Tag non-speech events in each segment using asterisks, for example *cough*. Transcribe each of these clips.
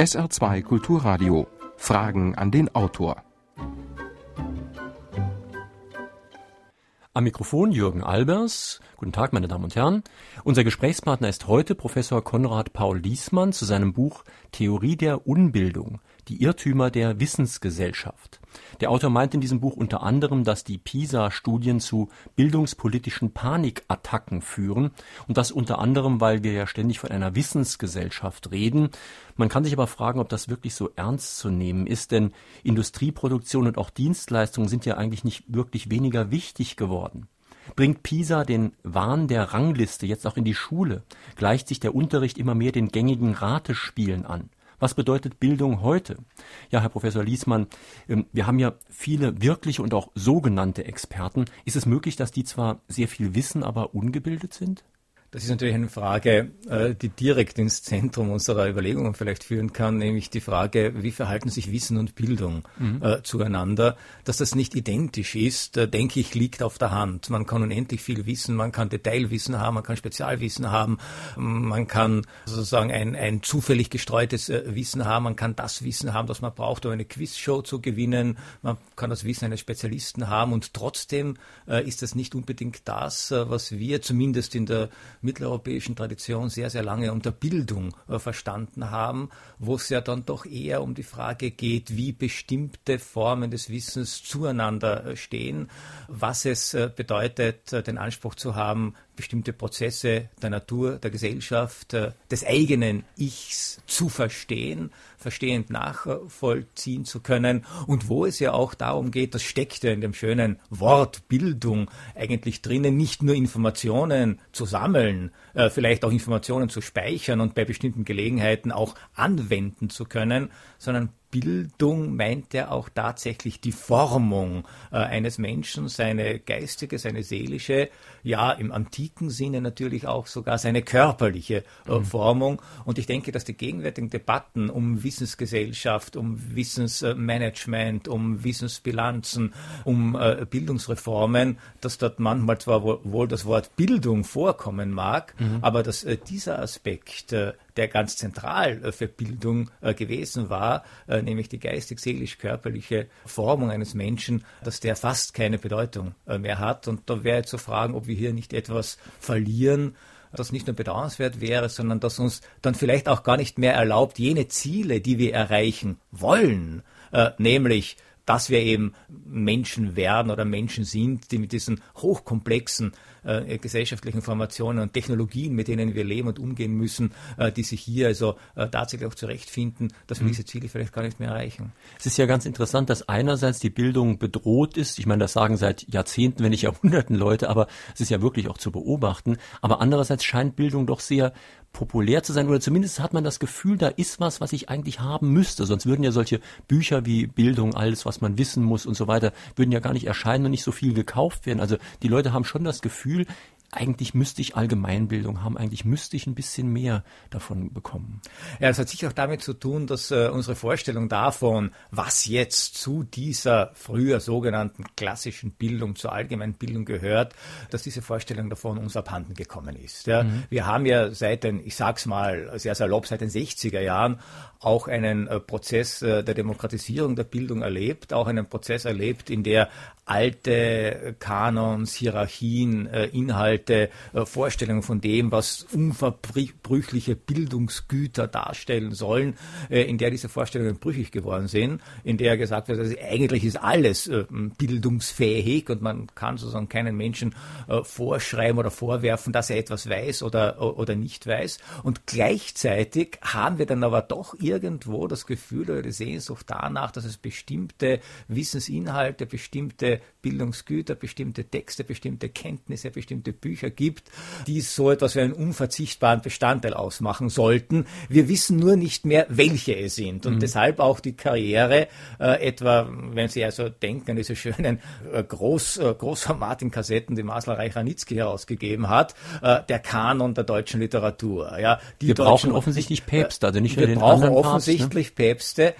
SR2 Kulturradio. Fragen an den Autor. Am Mikrofon Jürgen Albers. Guten Tag, meine Damen und Herren. Unser Gesprächspartner ist heute Professor Konrad Paul Liesmann zu seinem Buch Theorie der Unbildung. Die Irrtümer der Wissensgesellschaft. Der Autor meint in diesem Buch unter anderem, dass die PISA-Studien zu bildungspolitischen Panikattacken führen und das unter anderem, weil wir ja ständig von einer Wissensgesellschaft reden. Man kann sich aber fragen, ob das wirklich so ernst zu nehmen ist, denn Industrieproduktion und auch Dienstleistungen sind ja eigentlich nicht wirklich weniger wichtig geworden. Bringt PISA den Wahn der Rangliste jetzt auch in die Schule? Gleicht sich der Unterricht immer mehr den gängigen Ratespielen an? Was bedeutet Bildung heute? Ja, Herr Professor Liesmann, ähm, wir haben ja viele wirkliche und auch sogenannte Experten. Ist es möglich, dass die zwar sehr viel wissen, aber ungebildet sind? Das ist natürlich eine Frage, äh, die direkt ins Zentrum unserer Überlegungen vielleicht führen kann, nämlich die Frage, wie verhalten sich Wissen und Bildung mhm. Äh, zueinander. Dass das nicht identisch ist, äh, denke ich, liegt auf der Hand. Man kann unendlich viel wissen, man kann Detailwissen haben, man kann Spezialwissen haben, man kann sozusagen ein, ein zufällig gestreutes Wissen haben, man kann das Wissen haben, das man braucht, um eine Quizshow zu gewinnen, man kann das Wissen eines Spezialisten haben und trotzdem ist das nicht unbedingt das, was wir zumindest in der mitteleuropäischen Tradition sehr, sehr lange unter Bildung äh, verstanden haben, wo es ja dann doch eher um die Frage geht, wie bestimmte Formen des Wissens zueinander äh, stehen, was es äh, bedeutet, äh, den Anspruch zu haben, bestimmte Prozesse der Natur, der Gesellschaft, äh, des eigenen Ichs zu verstehen, verstehend nachvollziehen zu können. Und wo es ja auch darum geht, das steckt ja in dem schönen Wort Bildung eigentlich drinnen, nicht nur Informationen zu sammeln, äh, vielleicht auch Informationen zu speichern und bei bestimmten Gelegenheiten auch anwenden zu können, sondern Bildung meint er auch tatsächlich die Formung äh, eines Menschen, seine geistige, seine seelische, ja im antiken Sinne natürlich auch sogar seine körperliche äh, mhm. Formung. Und ich denke, dass die gegenwärtigen Debatten um Wissensgesellschaft, um Wissensmanagement, um Wissensbilanzen, um äh, Bildungsreformen, dass dort manchmal zwar wohl das Wort Bildung vorkommen mag, mhm. aber dass äh, dieser Aspekt äh, der ganz zentral äh, für Bildung äh, gewesen war, äh, nämlich die geistig-seelisch-körperliche Formung eines Menschen, dass der fast keine Bedeutung mehr hat. Und da wäre zu fragen, ob wir hier nicht etwas verlieren, das nicht nur bedauernswert wäre, sondern das uns dann vielleicht auch gar nicht mehr erlaubt, jene Ziele, die wir erreichen wollen, äh, nämlich dass wir eben Menschen werden oder Menschen sind, die mit diesen hochkomplexen äh, gesellschaftlichen Formationen und Technologien, mit denen wir leben und umgehen müssen, äh, die sich hier also äh, tatsächlich auch zurechtfinden, dass wir mhm. diese Ziele vielleicht gar nicht mehr erreichen. Es ist ja ganz interessant, dass einerseits die Bildung bedroht ist. Ich meine, das sagen seit Jahrzehnten, wenn nicht Jahrhunderten Leute, aber es ist ja wirklich auch zu beobachten. Aber andererseits scheint Bildung doch sehr populär zu sein oder zumindest hat man das Gefühl, da ist was, was ich eigentlich haben müsste. Sonst würden ja solche Bücher wie Bildung, alles, was man wissen muss und so weiter, würden ja gar nicht erscheinen und nicht so viel gekauft werden. Also die Leute haben schon das Gefühl, Gefühl, eigentlich müsste ich Allgemeinbildung haben, eigentlich müsste ich ein bisschen mehr davon bekommen. Ja, das hat sicher auch damit zu tun, dass äh, unsere Vorstellung davon, was jetzt zu dieser früher sogenannten klassischen Bildung, zur allgemeinen Bildung gehört, dass diese Vorstellung davon uns abhanden gekommen ist. Ja. Mhm. Wir haben ja seit den, ich sag's mal sehr salopp, seit den 60er Jahren auch einen äh, Prozess äh, der Demokratisierung der Bildung erlebt, auch einen Prozess erlebt, in der alte Kanons, Hierarchien, äh, Inhalte, äh, Vorstellungen von dem, was unverbrüchliche Bildungsgüter darstellen sollen, äh, in der diese Vorstellungen brüchig geworden sind, in der gesagt wird, also eigentlich ist alles bildungsfähig und man kann sozusagen keinen Menschen vorschreiben oder vorwerfen, dass er etwas weiß oder, oder nicht weiß. Und gleichzeitig haben wir dann aber doch irgendwo das Gefühl oder die Sehnsucht danach, dass es bestimmte Wissensinhalte, bestimmte Bildungsgüter, bestimmte Texte, bestimmte Kenntnisse, bestimmte Bücher gibt, die so etwas wie einen unverzichtbaren Bestandteil ausmachen sollten. Wir wissen nur nicht mehr, welche es sind. Und mhm. deshalb auch die Karriere, äh, etwa, wenn Sie also denken an diese schönen äh, Groß, äh, Großformat-Kassetten, die Masler Reich-Ranitzky herausgegeben hat, äh, der Kanon der deutschen Literatur. Ja, die wir brauchen offensichtlich Päpste, also nicht nur wir den brauchen offensichtlich Papst, ne? Päpste,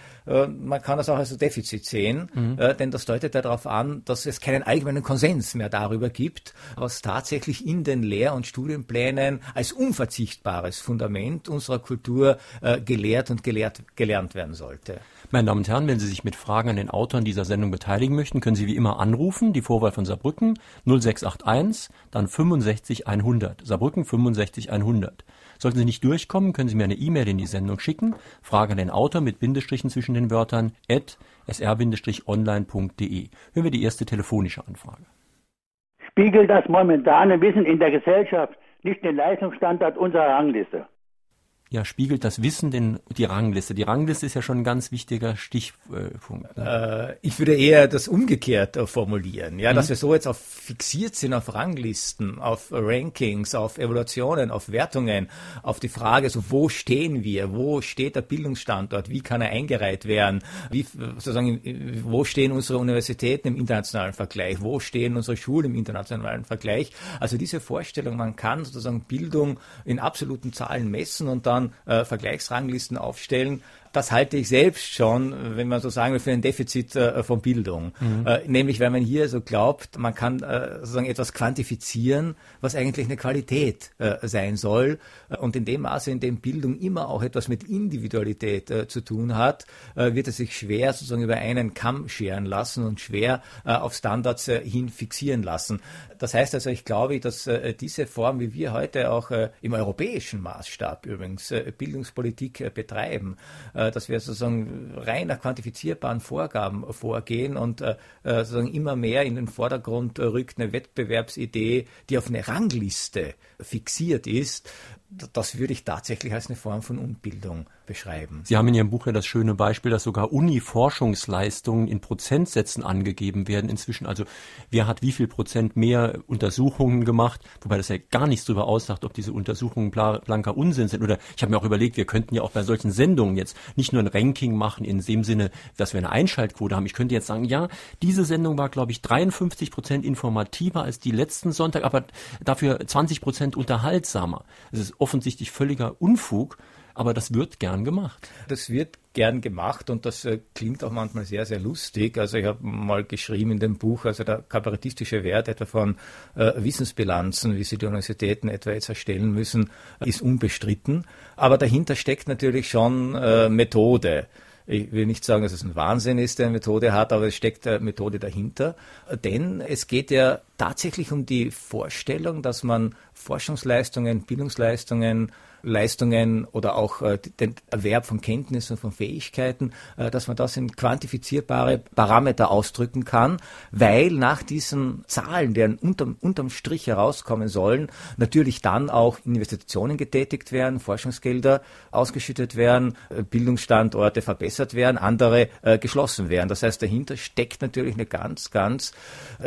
man kann das auch als Defizit sehen, mhm. äh, denn das deutet ja darauf an, dass es keinen allgemeinen Konsens mehr darüber gibt, was tatsächlich in den Lehr- und Studienplänen als unverzichtbares Fundament unserer Kultur äh, gelehrt und gelehrt, gelernt werden sollte. Meine Damen und Herren, wenn Sie sich mit Fragen an den Autoren dieser Sendung beteiligen möchten, können Sie wie immer anrufen, die Vorwahl von Saarbrücken 0681, dann 65 100. Saarbrücken 65 100. Sollten Sie nicht durchkommen, können Sie mir eine E-Mail in die Sendung schicken, Frage an den Autor mit Bindestrichen zwischen den Wörtern at sr-online.de. Hören wir die erste telefonische Anfrage. Spiegelt das momentane Wissen in der Gesellschaft nicht den Leistungsstandard unserer Rangliste? Ja, spiegelt das Wissen denn die Rangliste? Die Rangliste ist ja schon ein ganz wichtiger Stichpunkt. Ne? Äh, ich würde eher das umgekehrt äh, formulieren, ja, mhm. dass wir so jetzt auf fixiert sind auf Ranglisten, auf Rankings, auf Evaluationen, auf Wertungen, auf die Frage, so wo stehen wir, wo steht der Bildungsstandort, wie kann er eingereiht werden, wie sozusagen, wo stehen unsere Universitäten im internationalen Vergleich, wo stehen unsere Schulen im internationalen Vergleich. Also diese Vorstellung, man kann sozusagen Bildung in absoluten Zahlen messen und dann dann äh, Vergleichsranglisten aufstellen, das halte ich selbst schon, wenn man so sagen will, für ein Defizit äh, von Bildung. Mhm. Äh, nämlich, weil man hier so glaubt, man kann äh, sozusagen etwas quantifizieren, was eigentlich eine Qualität äh, sein soll. Und in dem Maße, in dem Bildung immer auch etwas mit Individualität äh, zu tun hat, äh, wird es sich schwer sozusagen über einen Kamm scheren lassen und schwer auf Standards hin fixieren lassen. Das heißt also, ich glaube, dass diese Form, wie wir heute auch im europäischen Maßstab übrigens Bildungspolitik betreiben, äh, dass wir sozusagen rein nach quantifizierbaren Vorgaben vorgehen und äh, äh, sozusagen immer mehr in den Vordergrund rückt eine Wettbewerbsidee, die auf eine Rangliste fixiert ist, das würde ich tatsächlich als eine Form von Unbildung beschreiben. Sie haben in Ihrem Buch ja das schöne Beispiel, dass sogar Uni-Forschungsleistungen in Prozentsätzen angegeben werden inzwischen. Also wer hat wie viel Prozent mehr Untersuchungen gemacht, wobei das ja gar nichts darüber aussagt, ob diese Untersuchungen blanker Unsinn sind. Oder ich habe mir auch überlegt, wir könnten ja auch bei solchen Sendungen jetzt nicht nur ein Ranking machen in dem Sinne, dass wir eine Einschaltquote haben. Ich könnte jetzt sagen, ja, diese Sendung war, glaube ich, 53 Prozent informativer als die letzten Sonntag, aber dafür 20 Prozent unterhaltsamer. Es ist offensichtlich völliger Unfug, aber das wird gern gemacht. Das wird gern gemacht und das äh, klingt auch manchmal sehr, sehr lustig. Also ich habe mal geschrieben in dem Buch, also der kabarettistische Wert etwa von äh, Wissensbilanzen, wie sie die Universitäten etwa jetzt erstellen müssen, ist unbestritten. Aber dahinter steckt natürlich schon äh, Methode. Ich will nicht sagen, dass es ein Wahnsinn ist, der eine Methode hat, aber es steckt eine Methode dahinter. Denn es geht ja tatsächlich um die Vorstellung, dass man Forschungsleistungen, Bildungsleistungen, Leistungen oder auch äh, den Erwerb von Kenntnissen, von Fähigkeiten, äh, dass man das in quantifizierbare Parameter ausdrücken kann, weil nach diesen Zahlen, deren unterm, unterm Strich herauskommen sollen, natürlich dann auch Investitionen getätigt werden, Forschungsgelder ausgeschüttet werden, äh, Bildungsstandorte verbessert werden, andere geschlossen werden. Das heißt, dahinter steckt natürlich eine ganz, ganz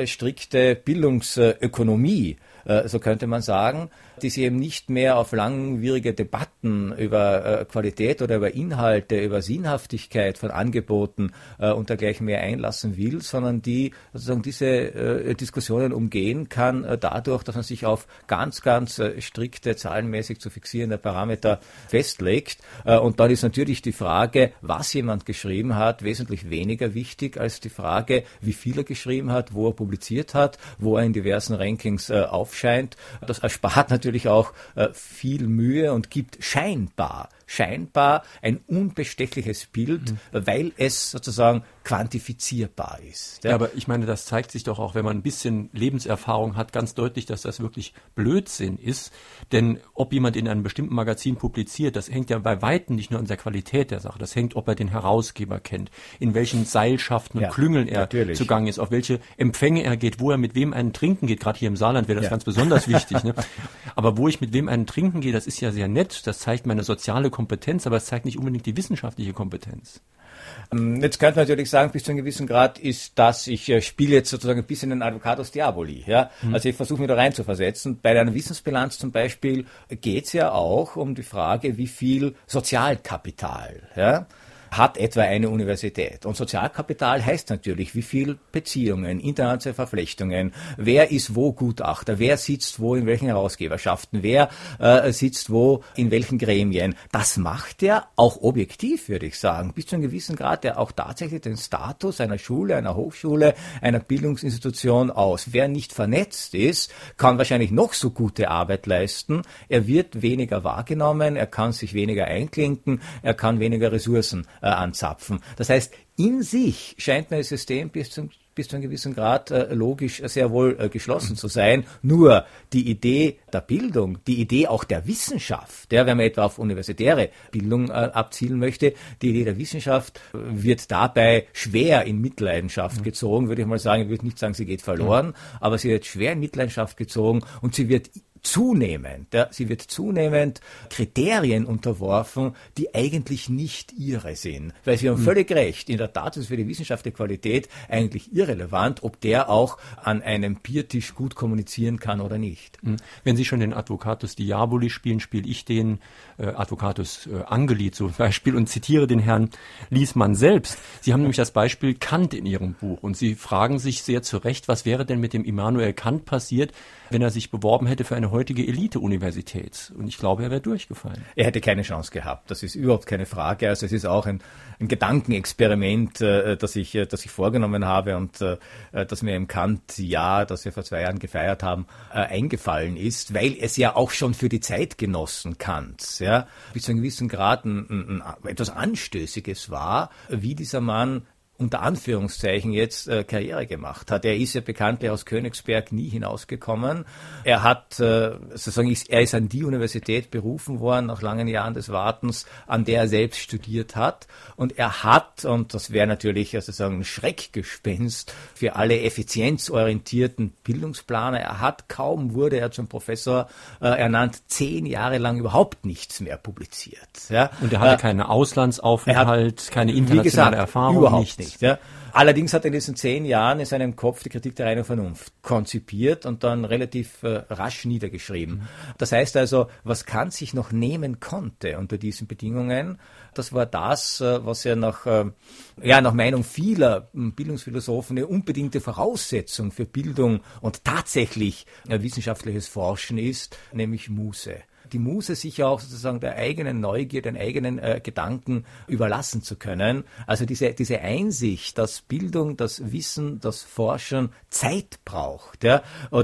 strikte Bildungsökonomie so könnte man sagen, die sich eben nicht mehr auf langwierige Debatten über äh, Qualität oder über Inhalte, über Sinnhaftigkeit von Angeboten äh, und dergleichen mehr einlassen will, sondern die sozusagen diese Diskussionen umgehen kann, dadurch, dass man sich auf ganz, ganz strikte, zahlenmäßig zu fixierende Parameter festlegt. und dann ist natürlich die Frage, was jemand geschrieben hat, wesentlich weniger wichtig als die Frage, wie viel er geschrieben hat, wo er publiziert hat, wo er in diversen Rankings auf aufscheint. Das erspart natürlich auch äh, viel Mühe und gibt scheinbar scheinbar ein unbestechliches Bild, mhm. weil es sozusagen quantifizierbar ist. Ja? ja? aber ich meine, das zeigt sich doch auch, wenn man ein bisschen Lebenserfahrung hat, ganz deutlich, dass das wirklich Blödsinn ist. Denn ob jemand in einem bestimmten Magazin publiziert, das hängt ja bei Weitem nicht nur an der Qualität der Sache. Das hängt, ob er den Herausgeber kennt, in welchen Seilschaften und ja, Klüngeln er natürlich. zugange ist, auf welche Empfänge er geht, wo er mit wem einen trinken geht. Gerade hier im Saarland wäre das ja. ganz besonders wichtig. Ne? *laughs* Aber wo ich mit wem einen trinken gehe, das ist ja sehr nett. Das zeigt meine soziale Kompetenz, aber es zeigt nicht unbedingt die wissenschaftliche Kompetenz. Ähm, jetzt könnte man natürlich sagen, bis zu einem gewissen Grad ist das, ich äh, spiele jetzt sozusagen ein bisschen den Advocatus Diaboli. Ja? Mhm. Also ich versuche mich da rein zu versetzen. Bei einer Wissensbilanz zum Beispiel geht es ja auch um die Frage, wie viel Sozialkapital ja? Hat etwa eine Universität. Und Sozialkapital heißt natürlich, wie viel Beziehungen, internationale Verflechtungen, wer ist wo Gutachter, wer sitzt wo in welchen Herausgeberschaften, wer äh, sitzt wo in welchen Gremien. Das macht er auch objektiv, würde ich sagen, bis zu einem gewissen Grad, der auch tatsächlich den Status einer Schule, einer Hochschule, einer Bildungsinstitution aus. Wer nicht vernetzt ist, kann wahrscheinlich noch so gute Arbeit leisten. Er wird weniger wahrgenommen, er kann sich weniger einklinken, er kann weniger Ressourcen äh, anzapfen. Das heißt, in sich scheint mir das System bis zum bis zu einem gewissen Grad äh, logisch sehr wohl äh, geschlossen zu sein. Nur die Idee der Bildung, die Idee auch der Wissenschaft, der, wenn man etwa auf universitäre Bildung äh, abzielen möchte, die Idee der Wissenschaft wird dabei schwer in Mitleidenschaft mhm. gezogen, würde ich mal sagen. Ich würde nicht sagen, sie geht verloren, mhm. aber sie wird schwer in Mitleidenschaft gezogen und sie wird zunehmend, ja, sie wird zunehmend Kriterien unterworfen, die eigentlich nicht ihre sind. Weil Sie haben mhm. völlig recht, in der Tat ist für die wissenschaftliche Qualität eigentlich irrelevant, ob der auch an einem Biertisch gut kommunizieren kann oder nicht. Mhm. Wenn Sie schon den Advocatus Diaboli spielen, spiele ich den äh, Advocatus äh, Angeli zum *laughs* Beispiel und zitiere den Herrn Liesmann selbst. Sie haben nämlich das Beispiel Kant in Ihrem Buch und Sie fragen sich sehr zu Recht, was wäre denn mit dem Immanuel Kant passiert, wenn er sich beworben hätte für eine heutige Elite-Universität. Und ich glaube, er wäre durchgefallen. Er hätte keine Chance gehabt. Das ist überhaupt keine Frage. Also es ist auch ein, ein Gedankenexperiment, äh, das, ich, äh, das ich vorgenommen habe und äh, das mir im Kant-Jahr, das wir vor zwei Jahren gefeiert haben, äh, eingefallen ist, weil es ja auch schon für die Zeitgenossen Kants ja, bis zu einem gewissen Grad ein, ein, etwas Anstößiges war, wie dieser Mann unter Anführungszeichen jetzt äh, Karriere gemacht hat. Er ist ja bekanntlich aus Königsberg nie hinausgekommen. Er hat, äh, sozusagen, ist, er ist an die Universität berufen worden nach langen Jahren des Wartens, an der er selbst studiert hat. Und er hat, und das wäre natürlich sozusagen ein Schreckgespenst für alle effizienzorientierten Bildungsplaner, er hat kaum wurde er zum Professor äh, ernannt, zehn Jahre lang überhaupt nichts mehr publiziert. Ja? Und er hatte äh, keinen Auslandsaufenthalt, hat, keine internationale gesagt, Erfahrung, überhaupt nichts. Nicht. Ja? Allerdings hat er in diesen zehn Jahren in seinem Kopf die Kritik der reinen Vernunft konzipiert und dann relativ äh, rasch niedergeschrieben. Mhm. Das heißt also, was Kant sich noch nehmen konnte unter diesen Bedingungen, das war das, äh, was er nach, äh, ja, nach Meinung vieler hm, Bildungsphilosophen eine unbedingte Voraussetzung für Bildung und tatsächlich äh, wissenschaftliches Forschen ist, nämlich Muße die Muse sich auch sozusagen der eigenen Neugier, den eigenen äh, Gedanken überlassen zu können. Also diese, diese Einsicht, dass Bildung, das Wissen, das Forschen Zeit braucht, ja,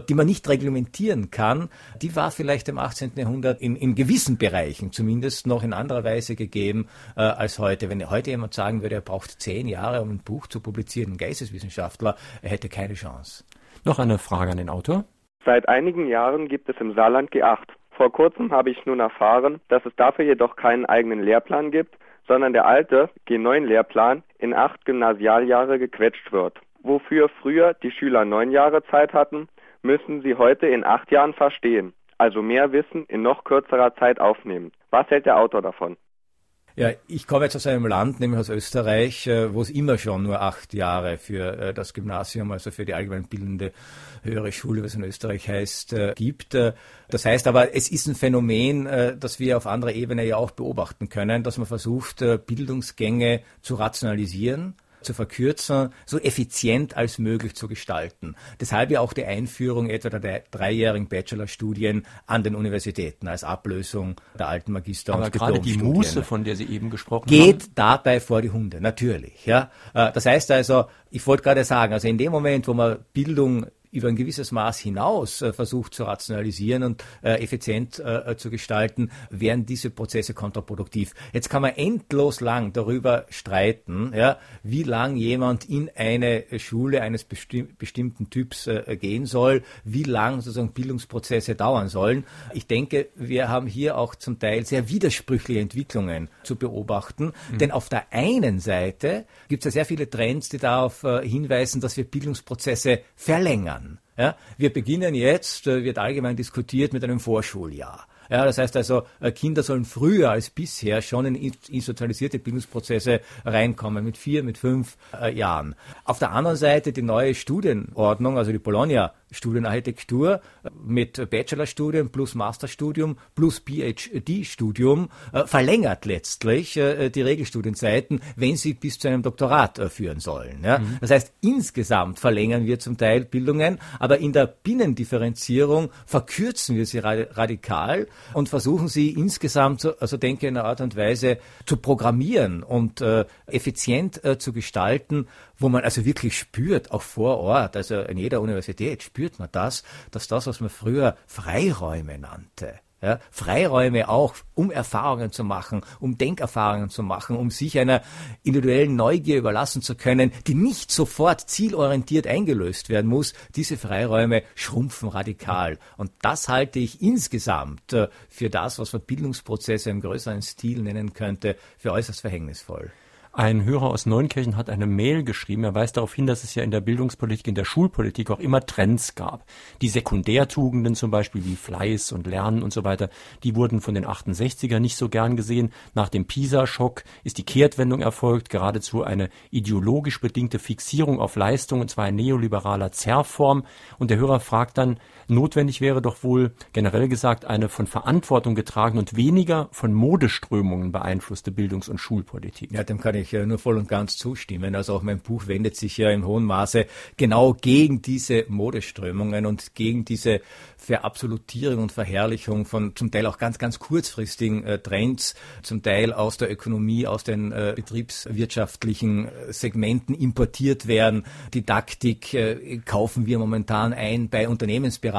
die man nicht reglementieren kann, die war vielleicht im 18. Jahrhundert in, in gewissen Bereichen zumindest noch in anderer Weise gegeben äh, als heute. Wenn heute jemand sagen würde, er braucht zehn Jahre, um ein Buch zu publizieren, ein Geisteswissenschaftler, er hätte keine Chance. Noch eine Frage an den Autor. Seit einigen Jahren gibt es im Saarland G8. Vor kurzem habe ich nun erfahren, dass es dafür jedoch keinen eigenen Lehrplan gibt, sondern der alte G9-Lehrplan in acht Gymnasialjahre gequetscht wird. Wofür früher die Schüler neun Jahre Zeit hatten, müssen sie heute in acht Jahren verstehen, also mehr Wissen in noch kürzerer Zeit aufnehmen. Was hält der Autor davon? Ja, ich komme jetzt aus einem Land, nämlich aus Österreich, äh, wo es immer schon nur acht Jahre für äh, das Gymnasium, also für die allgemeinbildende höhere Schule, was in Österreich heißt, äh, gibt. Das heißt aber, es ist ein Phänomen, das wir auf anderer Ebene ja auch beobachten können, dass man versucht, Bildungsgänge zu rationalisieren zu verkürzen, so effizient als möglich zu gestalten. Deshalb ja auch die Einführung etwa der dreijährigen Bachelorstudien an den Universitäten als Ablösung der alten Magister- Aber und gerade die Muße, von der Sie eben gesprochen geht haben, geht dabei vor die Hunde, natürlich. Ja, äh, das heißt also, ich wollte gerade sagen, also in dem Moment, wo man Bildung über ein gewisses Maß hinaus äh, versucht zu rationalisieren und äh, effizient äh, zu gestalten, wären diese Prozesse kontraproduktiv. Jetzt kann man endlos lang darüber streiten, ja, wie lang jemand in eine Schule eines besti bestimmten Typs gehen soll, wie lang sozusagen Bildungsprozesse dauern sollen. Ich denke, wir haben hier auch zum Teil sehr widersprüchliche Entwicklungen zu beobachten, mhm. denn auf der einen Seite gibt es ja sehr viele Trends, die darauf hinweisen, dass wir Bildungsprozesse verlängern. Ja, wir beginnen jetzt, äh, wird allgemein diskutiert mit einem Vorschuljahr. Ja, das heißt also, äh, Kinder sollen früher als bisher schon in institutionalisierte Bildungsprozesse reinkommen, mit vier, mit fünf äh, Jahren. Auf der anderen Seite die neue Studienordnung, also die Bologna Studienarchitektur mit Bachelorstudium plus Masterstudium plus PhD-Studium äh, verlängert letztlich äh, die Regelstudienzeiten, wenn sie bis zu einem Doktorat äh, führen sollen. Ja? Mhm. Das heißt, insgesamt verlängern wir zum Teil Bildungen, aber in der Binnendifferenzierung verkürzen wir sie radikal und versuchen sie insgesamt, also denke in einer Art und Weise, zu programmieren und effizient zu gestalten, wo man also wirklich spürt, auch vor Ort, also in jeder Universität spürt man das, dass das, was man früher Freiräume nannte, ja, Freiräume auch, um Erfahrungen zu machen, um Denkerfahrungen zu machen, um sich einer individuellen Neugier überlassen zu können, die nicht sofort zielorientiert eingelöst werden muss. Diese Freiräume schrumpfen radikal. Und das halte ich insgesamt äh, für das, was man Bildungsprozesse im größeren Stil nennen könnte, für äußerst verhängnisvoll. Ein Hörer aus Neunkirchen hat eine Mail geschrieben. Er weist darauf hin, dass es ja in der Bildungspolitik, in der Schulpolitik auch immer Trends gab. Die Sekundärtugenden zum Beispiel wie Fleiß und Lernen und so weiter, die wurden von den 68er nicht so gern gesehen. Nach dem PISA-Schock ist die Kehrtwendung erfolgt, geradezu eine ideologisch bedingte Fixierung auf Leistung, und zwar in neoliberaler Zerrform. Und der Hörer fragt dann, notwendig wäre doch wohl generell gesagt eine von Verantwortung getragene und weniger von Modeströmungen beeinflusste Bildungs- und Schulpolitik. Ja, dem kann ich nur voll und ganz zustimmen. Also auch mein Buch wendet sich ja im hohen Maße genau gegen diese Modeströmungen und gegen diese Verabsolutierung und Verherrlichung von zum Teil auch ganz, ganz kurzfristigen äh, Trends, zum Teil aus der Ökonomie, aus den äh, betriebswirtschaftlichen äh, Segmenten importiert werden. Didaktik äh, kaufen wir momentan ein bei Unternehmensberatungen.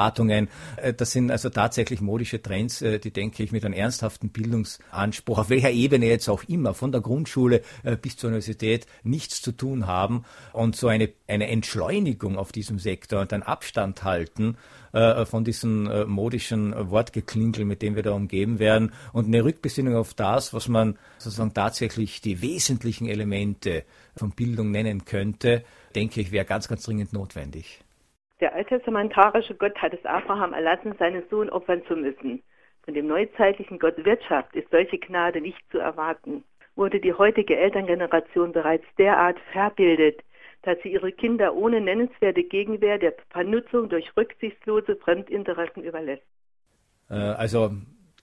Äh, das sind also tatsächlich modische Trends, äh, die, denke ich, mit einem ernsthaften Bildungsanspruch, auf welcher Ebene jetzt auch immer, von der Grundschule bis zur Universität, nichts zu tun haben. Und so eine, eine Entschleunigung auf diesem Sektor und ein Abstand halten, äh, von diesen äh, modischen Wortgeklinkel, mit dem wir da umgeben werden und eine Rückbesinnung auf das, was man sozusagen tatsächlich die wesentlichen Elemente von Bildung nennen könnte, denke ich, wäre ganz, ganz dringend notwendig. Der alttestamentarische Gott hat es Abraham erlassen, seinen Sohn opfern zu müssen. Von dem neuzeitlichen Gott Wirtschaft ist solche Gnade nicht zu erwarten. Wurde die heutige Elterngeneration bereits derart verbildet, dass sie ihre Kinder ohne nennenswerte Gegenwehr der Vernutzung durch rücksichtslose Fremdinteressen überlässt. Äh, also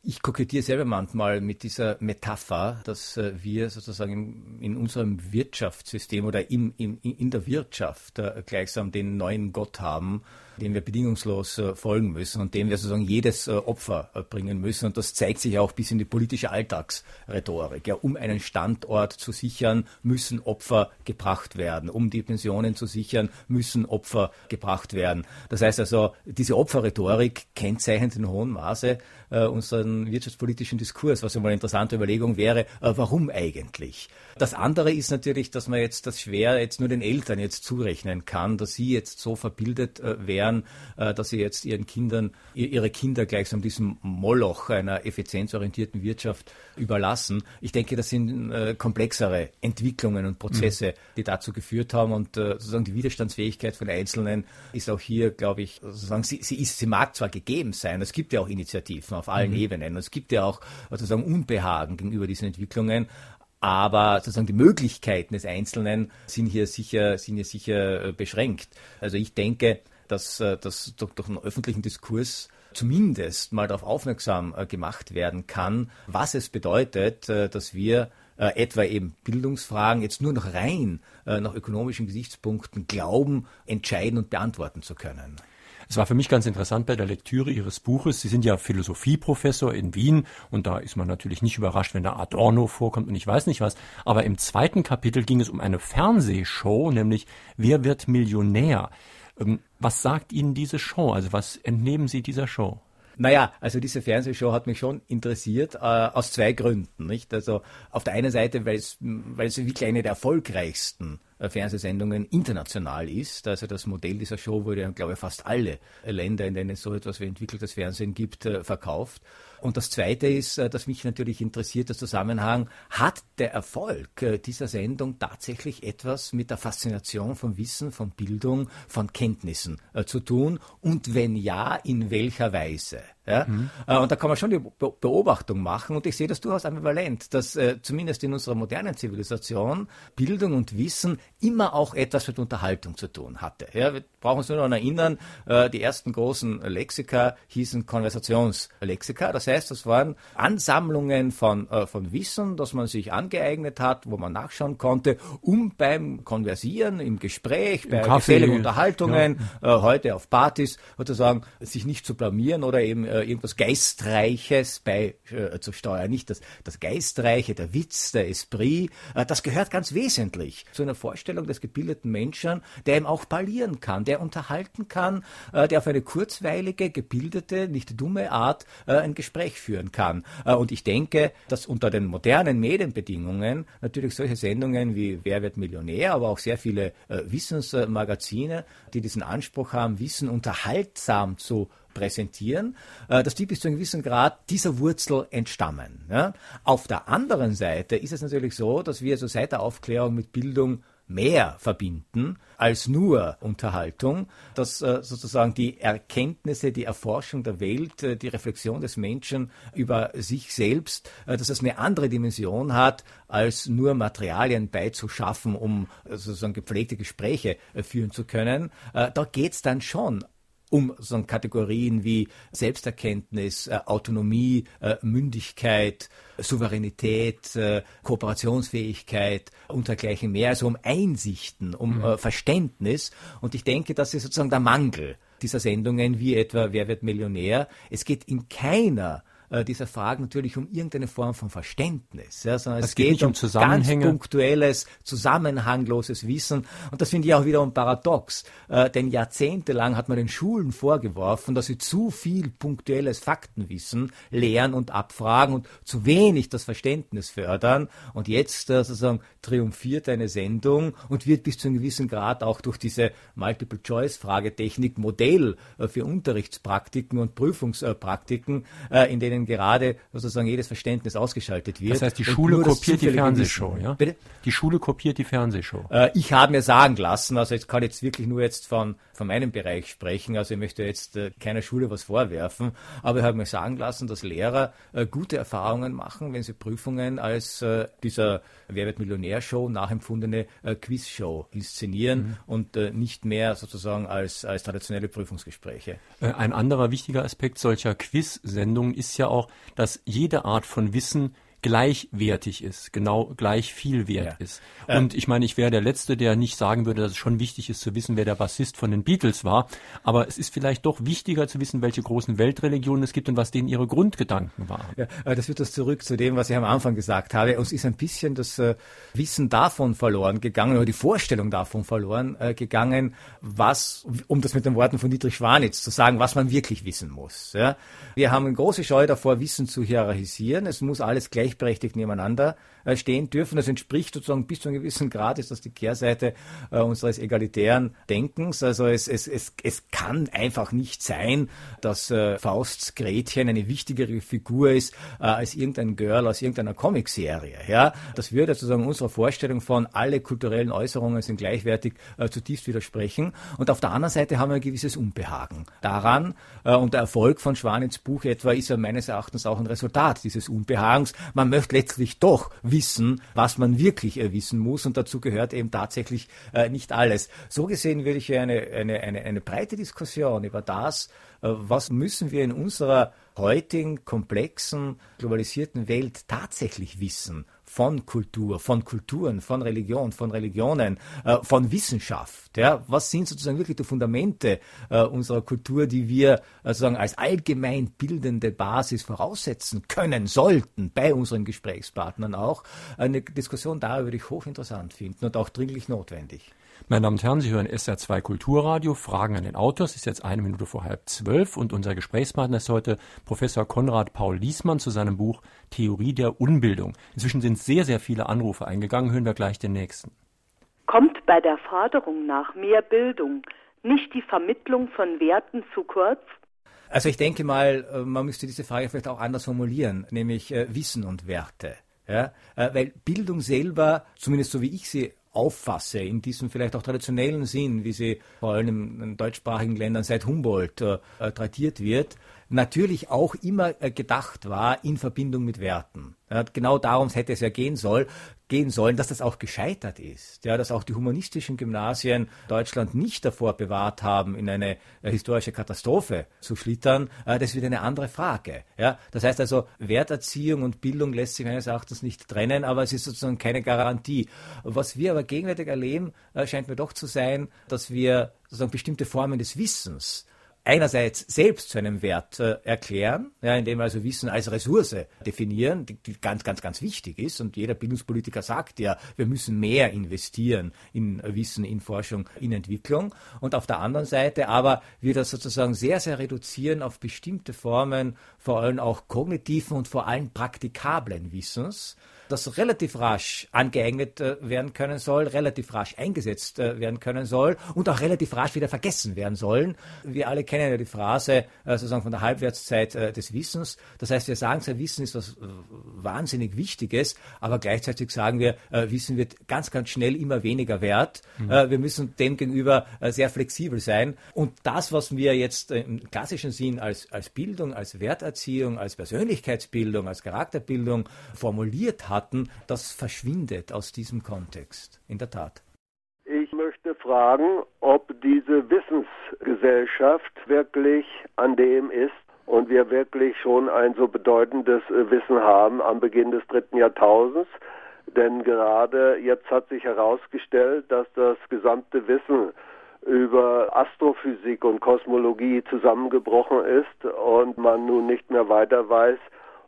ich kokettiere selber manchmal mit dieser Metapher, dass äh, wir sozusagen in, unserem Wirtschaftssystem oder in, in, in der Wirtschaft äh, gleichsam den neuen Gott haben, dem wir bedingungslos äh, folgen müssen und dem wir sozusagen jedes äh, Opfer äh, bringen müssen. Und das zeigt sich auch bis in die politische Alltagsrhetorik. Ja, um einen Standort zu sichern, müssen Opfer gebracht werden. Um die Pensionen zu sichern, müssen Opfer gebracht werden. Das heißt also, diese Opferrhetorik kennzeichnet in hohem Maße unseren wirtschaftspolitischen Diskurs, was ja mal eine interessante Überlegung wäre, warum eigentlich? Das andere ist natürlich, dass man jetzt das schwer jetzt nur den Eltern jetzt zurechnen kann, dass sie jetzt so verbildet äh, wären, äh, dass sie jetzt ihren Kindern, ihre Kinder gleichsam diesem Moloch einer effizienzorientierten Wirtschaft überlassen. Ich denke, das sind äh, komplexere Entwicklungen und Prozesse, mhm. die dazu geführt haben und äh, sozusagen die Widerstandsfähigkeit von Einzelnen ist auch hier, glaube ich, sozusagen, sie, sie ist, sie mag zwar gegeben sein, es gibt ja auch Initiativen auf allen mhm. Ebenen, es gibt ja auch sozusagen Unbehagen gegenüber diesen Entwicklungen, aber sozusagen die Möglichkeiten des Einzelnen sind hier sicher, sind hier sicher beschränkt. Also ich denke, dass, äh, dass durch, durch einen öffentlichen Diskurs zumindest mal darauf aufmerksam äh, gemacht werden kann, was es bedeutet, dass wir etwa eben Bildungsfragen jetzt nur noch rein nach ökonomischen Gesichtspunkten glauben, entscheiden und beantworten zu können. Es war für mich ganz interessant bei der Lektüre Ihres Buches. Sie sind ja Philosophieprofessor in Wien und da ist man natürlich nicht überrascht, wenn da Adorno vorkommt und ich weiß nicht was. Aber im zweiten Kapitel ging es um eine Fernsehshow, nämlich Wer wird Millionär? Ähm, was sagt Ihnen diese Show? Also was entnehmen Sie dieser Show? Naja, also diese Fernsehshow hat mich schon interessiert, äh, aus zwei Gründen. Nicht? Also auf der einen Seite, weil es, wirklich eine der erfolgreichsten äh, Fernsehsendungen international ist. Also das Modell dieser Show wurde, glaube ich, fast alle Länder, in denen es so etwas wie entwickeltes Fernsehen gibt, äh, verkauft. Und das Zweite ist, äh, dass mich natürlich interessiert, der Zusammenhang, hat der Erfolg äh, dieser Sendung tatsächlich etwas mit der Faszination von Wissen, von Bildung, von Kenntnissen äh, zu tun? Und wenn ja, in welcher Weise? Ja? Mhm. Und da kann man schon die Beobachtung machen und ich sehe das durchaus ambivalent, dass äh, zumindest in unserer modernen Zivilisation Bildung und Wissen immer auch etwas mit Unterhaltung zu tun hatte. Ja? Wir brauchen uns nur noch erinnern, äh, die ersten großen Lexika hießen Konversationslexika. Das heißt, das waren Ansammlungen von, äh, von Wissen, das man sich angeeignet hat, wo man nachschauen konnte, um beim Konversieren, im Gespräch, bei geselligen Unterhaltungen, ja. äh, heute auf Partys, sozusagen sich nicht zu blamieren oder eben äh, irgendwas Geistreiches beizusteuern. Äh, nicht das, das Geistreiche, der Witz, der Esprit, äh, das gehört ganz wesentlich zu einer Vorstellung des gebildeten Menschen, der eben auch parlieren kann, der unterhalten kann, äh, der auf eine kurzweilige, gebildete, nicht dumme Art ein Gespräch führen kann. Äh, und ich denke, dass unter den modernen Medienbedingungen natürlich solche Sendungen wie Wer wird Millionär, aber auch sehr viele äh, Wissensmagazine, die diesen Anspruch haben, Wissen unterhaltsam zu präsentieren, äh, dass die bis zu einem gewissen Grad dieser Wurzel entstammen. Auf der anderen Seite ist es natürlich so, dass wir so seit der Aufklärung mit Bildung mehr verbinden als nur Unterhaltung, dass äh, sozusagen die Erkenntnisse, die Erforschung der Welt, äh, die Reflexion des Menschen über sich selbst, äh, dass es eine andere Dimension hat, als nur Materialien beizuschaffen, um sozusagen gepflegte Gespräche führen zu können. Da geht's dann schon um so Kategorien wie Selbsterkenntnis, äh, Autonomie, äh, Mündigkeit, Souveränität, äh, Kooperationsfähigkeit und dergleichen mehr, also um Einsichten, um mhm. Verständnis. Und ich denke, das ist sozusagen der Mangel dieser Sendungen, wie etwa Wer wird Millionär? Es geht in keiner äh, dieser Fragen natürlich um irgendeine Form von Verständnis, ja, sondern es, es geht, geht um ganz punktuelles, zusammenhangloses Wissen. Und das finde ich auch wiederum paradox, äh, denn jahrzehntelang hat man den Schulen vorgeworfen, dass sie zu viel punktuelles Faktenwissen lehren und abfragen und zu wenig das Verständnis fördern. Und jetzt äh, sozusagen triumphiert eine Sendung und wird bis zu einem gewissen Grad auch durch diese Multiple-Choice-Fragetechnik Modell äh, für Unterrichtspraktiken und Prüfungspraktiken, äh, in denen denen gerade sozusagen jedes Verständnis ausgeschaltet wird. Das heißt, die Schule kopiert die Fernsehshow, ja? Bitte? Die Schule kopiert die Fernsehshow. Äh, ich habe mir sagen lassen, also ich kann jetzt wirklich nur jetzt von, von meinem Bereich sprechen, also ich möchte jetzt äh, keiner Schule was vorwerfen, aber ich habe mir sagen lassen, dass Lehrer äh, gute Erfahrungen machen, wenn sie Prüfungen als äh, dieser Wer wird Millionär-Show nachempfundene Quiz-Show inszenieren mhm. und nicht mehr sozusagen als, als traditionelle Prüfungsgespräche. Ein anderer wichtiger Aspekt solcher Quiz-Sendungen ist ja auch, dass jede Art von Wissen gleichwertig ist, genau gleich viel wert ja. ist. Und ich meine, ich wäre der Letzte, der nicht sagen würde, dass es schon wichtig ist zu wissen, wer der Bassist von den Beatles war. Aber es ist vielleicht doch wichtiger zu wissen, welche großen Weltreligionen es gibt und was denen ihre Grundgedanken waren. Ja, das führt das zurück zu dem, was ich am Anfang gesagt habe. Uns ist ein bisschen das äh, Wissen davon verloren gegangen oder die Vorstellung davon verloren äh, gegangen, was, um das mit den Worten von Dietrich Schwanitz zu sagen, was man wirklich wissen muss. Ja? Wir haben eine große Scheu davor, Wissen zu hierarchisieren. Es muss alles gleich gleichberechtigt nebeneinander stehen dürfen. Das entspricht sozusagen bis zu einem gewissen Grad, ist das die Kehrseite äh, unseres egalitären Denkens. Also es, es, es, es kann einfach nicht sein, dass äh, Fausts Gretchen eine wichtigere Figur ist äh, als irgendein Girl aus irgendeiner Comicserie. Ja? Das würde sozusagen unserer Vorstellung von alle kulturellen Äußerungen sind gleichwertig äh, zutiefst widersprechen. Und auf der anderen Seite haben wir ein gewisses Unbehagen daran. Äh, und der Erfolg von Schwanins Buch etwa ist ja meines Erachtens auch ein Resultat dieses Unbehagens. Man möchte letztlich doch wissen, was man wirklich wissen muss und dazu gehört eben tatsächlich äh, nicht alles. So gesehen würde ich eine, eine, eine, eine breite Diskussion über das, äh, was müssen wir in unserer heutigen, komplexen, globalisierten Welt tatsächlich wissen von Kultur, von Kulturen, von Religion, von Religionen, äh, von Wissenschaft. Ja? Was sind sozusagen wirklich die Fundamente äh, unserer Kultur, die wir äh, sozusagen als allgemein bildende Basis voraussetzen können, sollten, bei unseren Gesprächspartnern auch. Eine Diskussion darüber würde ich hochinteressant finden und auch dringlich notwendig. Meine Damen und Herren, Sie hören SR2 Kulturradio, Fragen an den Autor. Es ist jetzt eine Minute vor halb zwölf und unser Gesprächspartner ist heute Professor Konrad Paul Liesmann zu seinem Buch Theorie der Unbildung. Inzwischen sind sehr, sehr viele Anrufe eingegangen. Hören wir gleich den nächsten. Kommt bei der Forderung nach mehr Bildung nicht die Vermittlung von Werten zu kurz? Also ich denke mal, äh, man müsste diese Frage vielleicht auch anders formulieren, nämlich äh, Wissen und Werte. Ja? Äh, weil Bildung selber, zumindest so wie ich sie auffasse, in diesem vielleicht auch traditionellen Sinn, wie sie vor allem in, deutschsprachigen Ländern seit Humboldt äh, tradiert wird, natürlich auch immer äh, gedacht war in Verbindung mit Werten. Genau darum hätte es ja gehen soll, gehen sollen, dass das auch gescheitert ist, ja, dass auch die humanistischen Gymnasien Deutschland nicht davor bewahrt haben, in eine äh, historische Katastrophe zu schlittern, äh, das ist wieder eine andere Frage. Ja. Das heißt also, Werterziehung und Bildung lässt sich meines Erachtens nicht trennen, aber es ist sozusagen keine Garantie. Was wir aber gegenwärtig erleben, scheint mir doch zu sein, dass wir sozusagen bestimmte Formen des Wissens einerseits selbst zu einem Wert äh, erklären, ja, indem wir also Wissen als Ressource definieren, die, die, ganz, ganz, ganz wichtig ist. Und jeder Bildungspolitiker sagt ja, wir müssen mehr investieren in Wissen, in Forschung, in Entwicklung. Und auf der anderen Seite aber wir das sozusagen sehr, sehr reduzieren auf bestimmte Formen, vor allem auch kognitiven und vor allem praktikablen Wissens das relativ rasch angeeignet äh, werden können soll, relativ rasch eingesetzt äh, werden können soll und auch relativ rasch wieder vergessen werden sollen. Wir alle kennen ja die Phrase äh, sozusagen von der Halbwertszeit des Wissens. Das heißt, wir sagen zwar, Wissen ist was wahnsinnig Wichtiges, aber gleichzeitig sagen wir, Wissen wird ganz, ganz schnell immer weniger wert. Mhm. Wir müssen dem gegenüber sehr flexibel sein. Und das, was wir jetzt im klassischen Sinn als, als Bildung, als Werterziehung, als Persönlichkeitsbildung, als Charakterbildung formuliert haben, hatten, das verschwindet aus diesem Kontext. In der Tat. Ich möchte fragen, ob diese Wissensgesellschaft wirklich an dem ist und wir wirklich schon ein so bedeutendes Wissen haben am Beginn des dritten Jahrtausends. Denn gerade jetzt hat sich herausgestellt, dass das gesamte Wissen über Astrophysik und Kosmologie zusammengebrochen ist und man nun nicht mehr weiter weiß,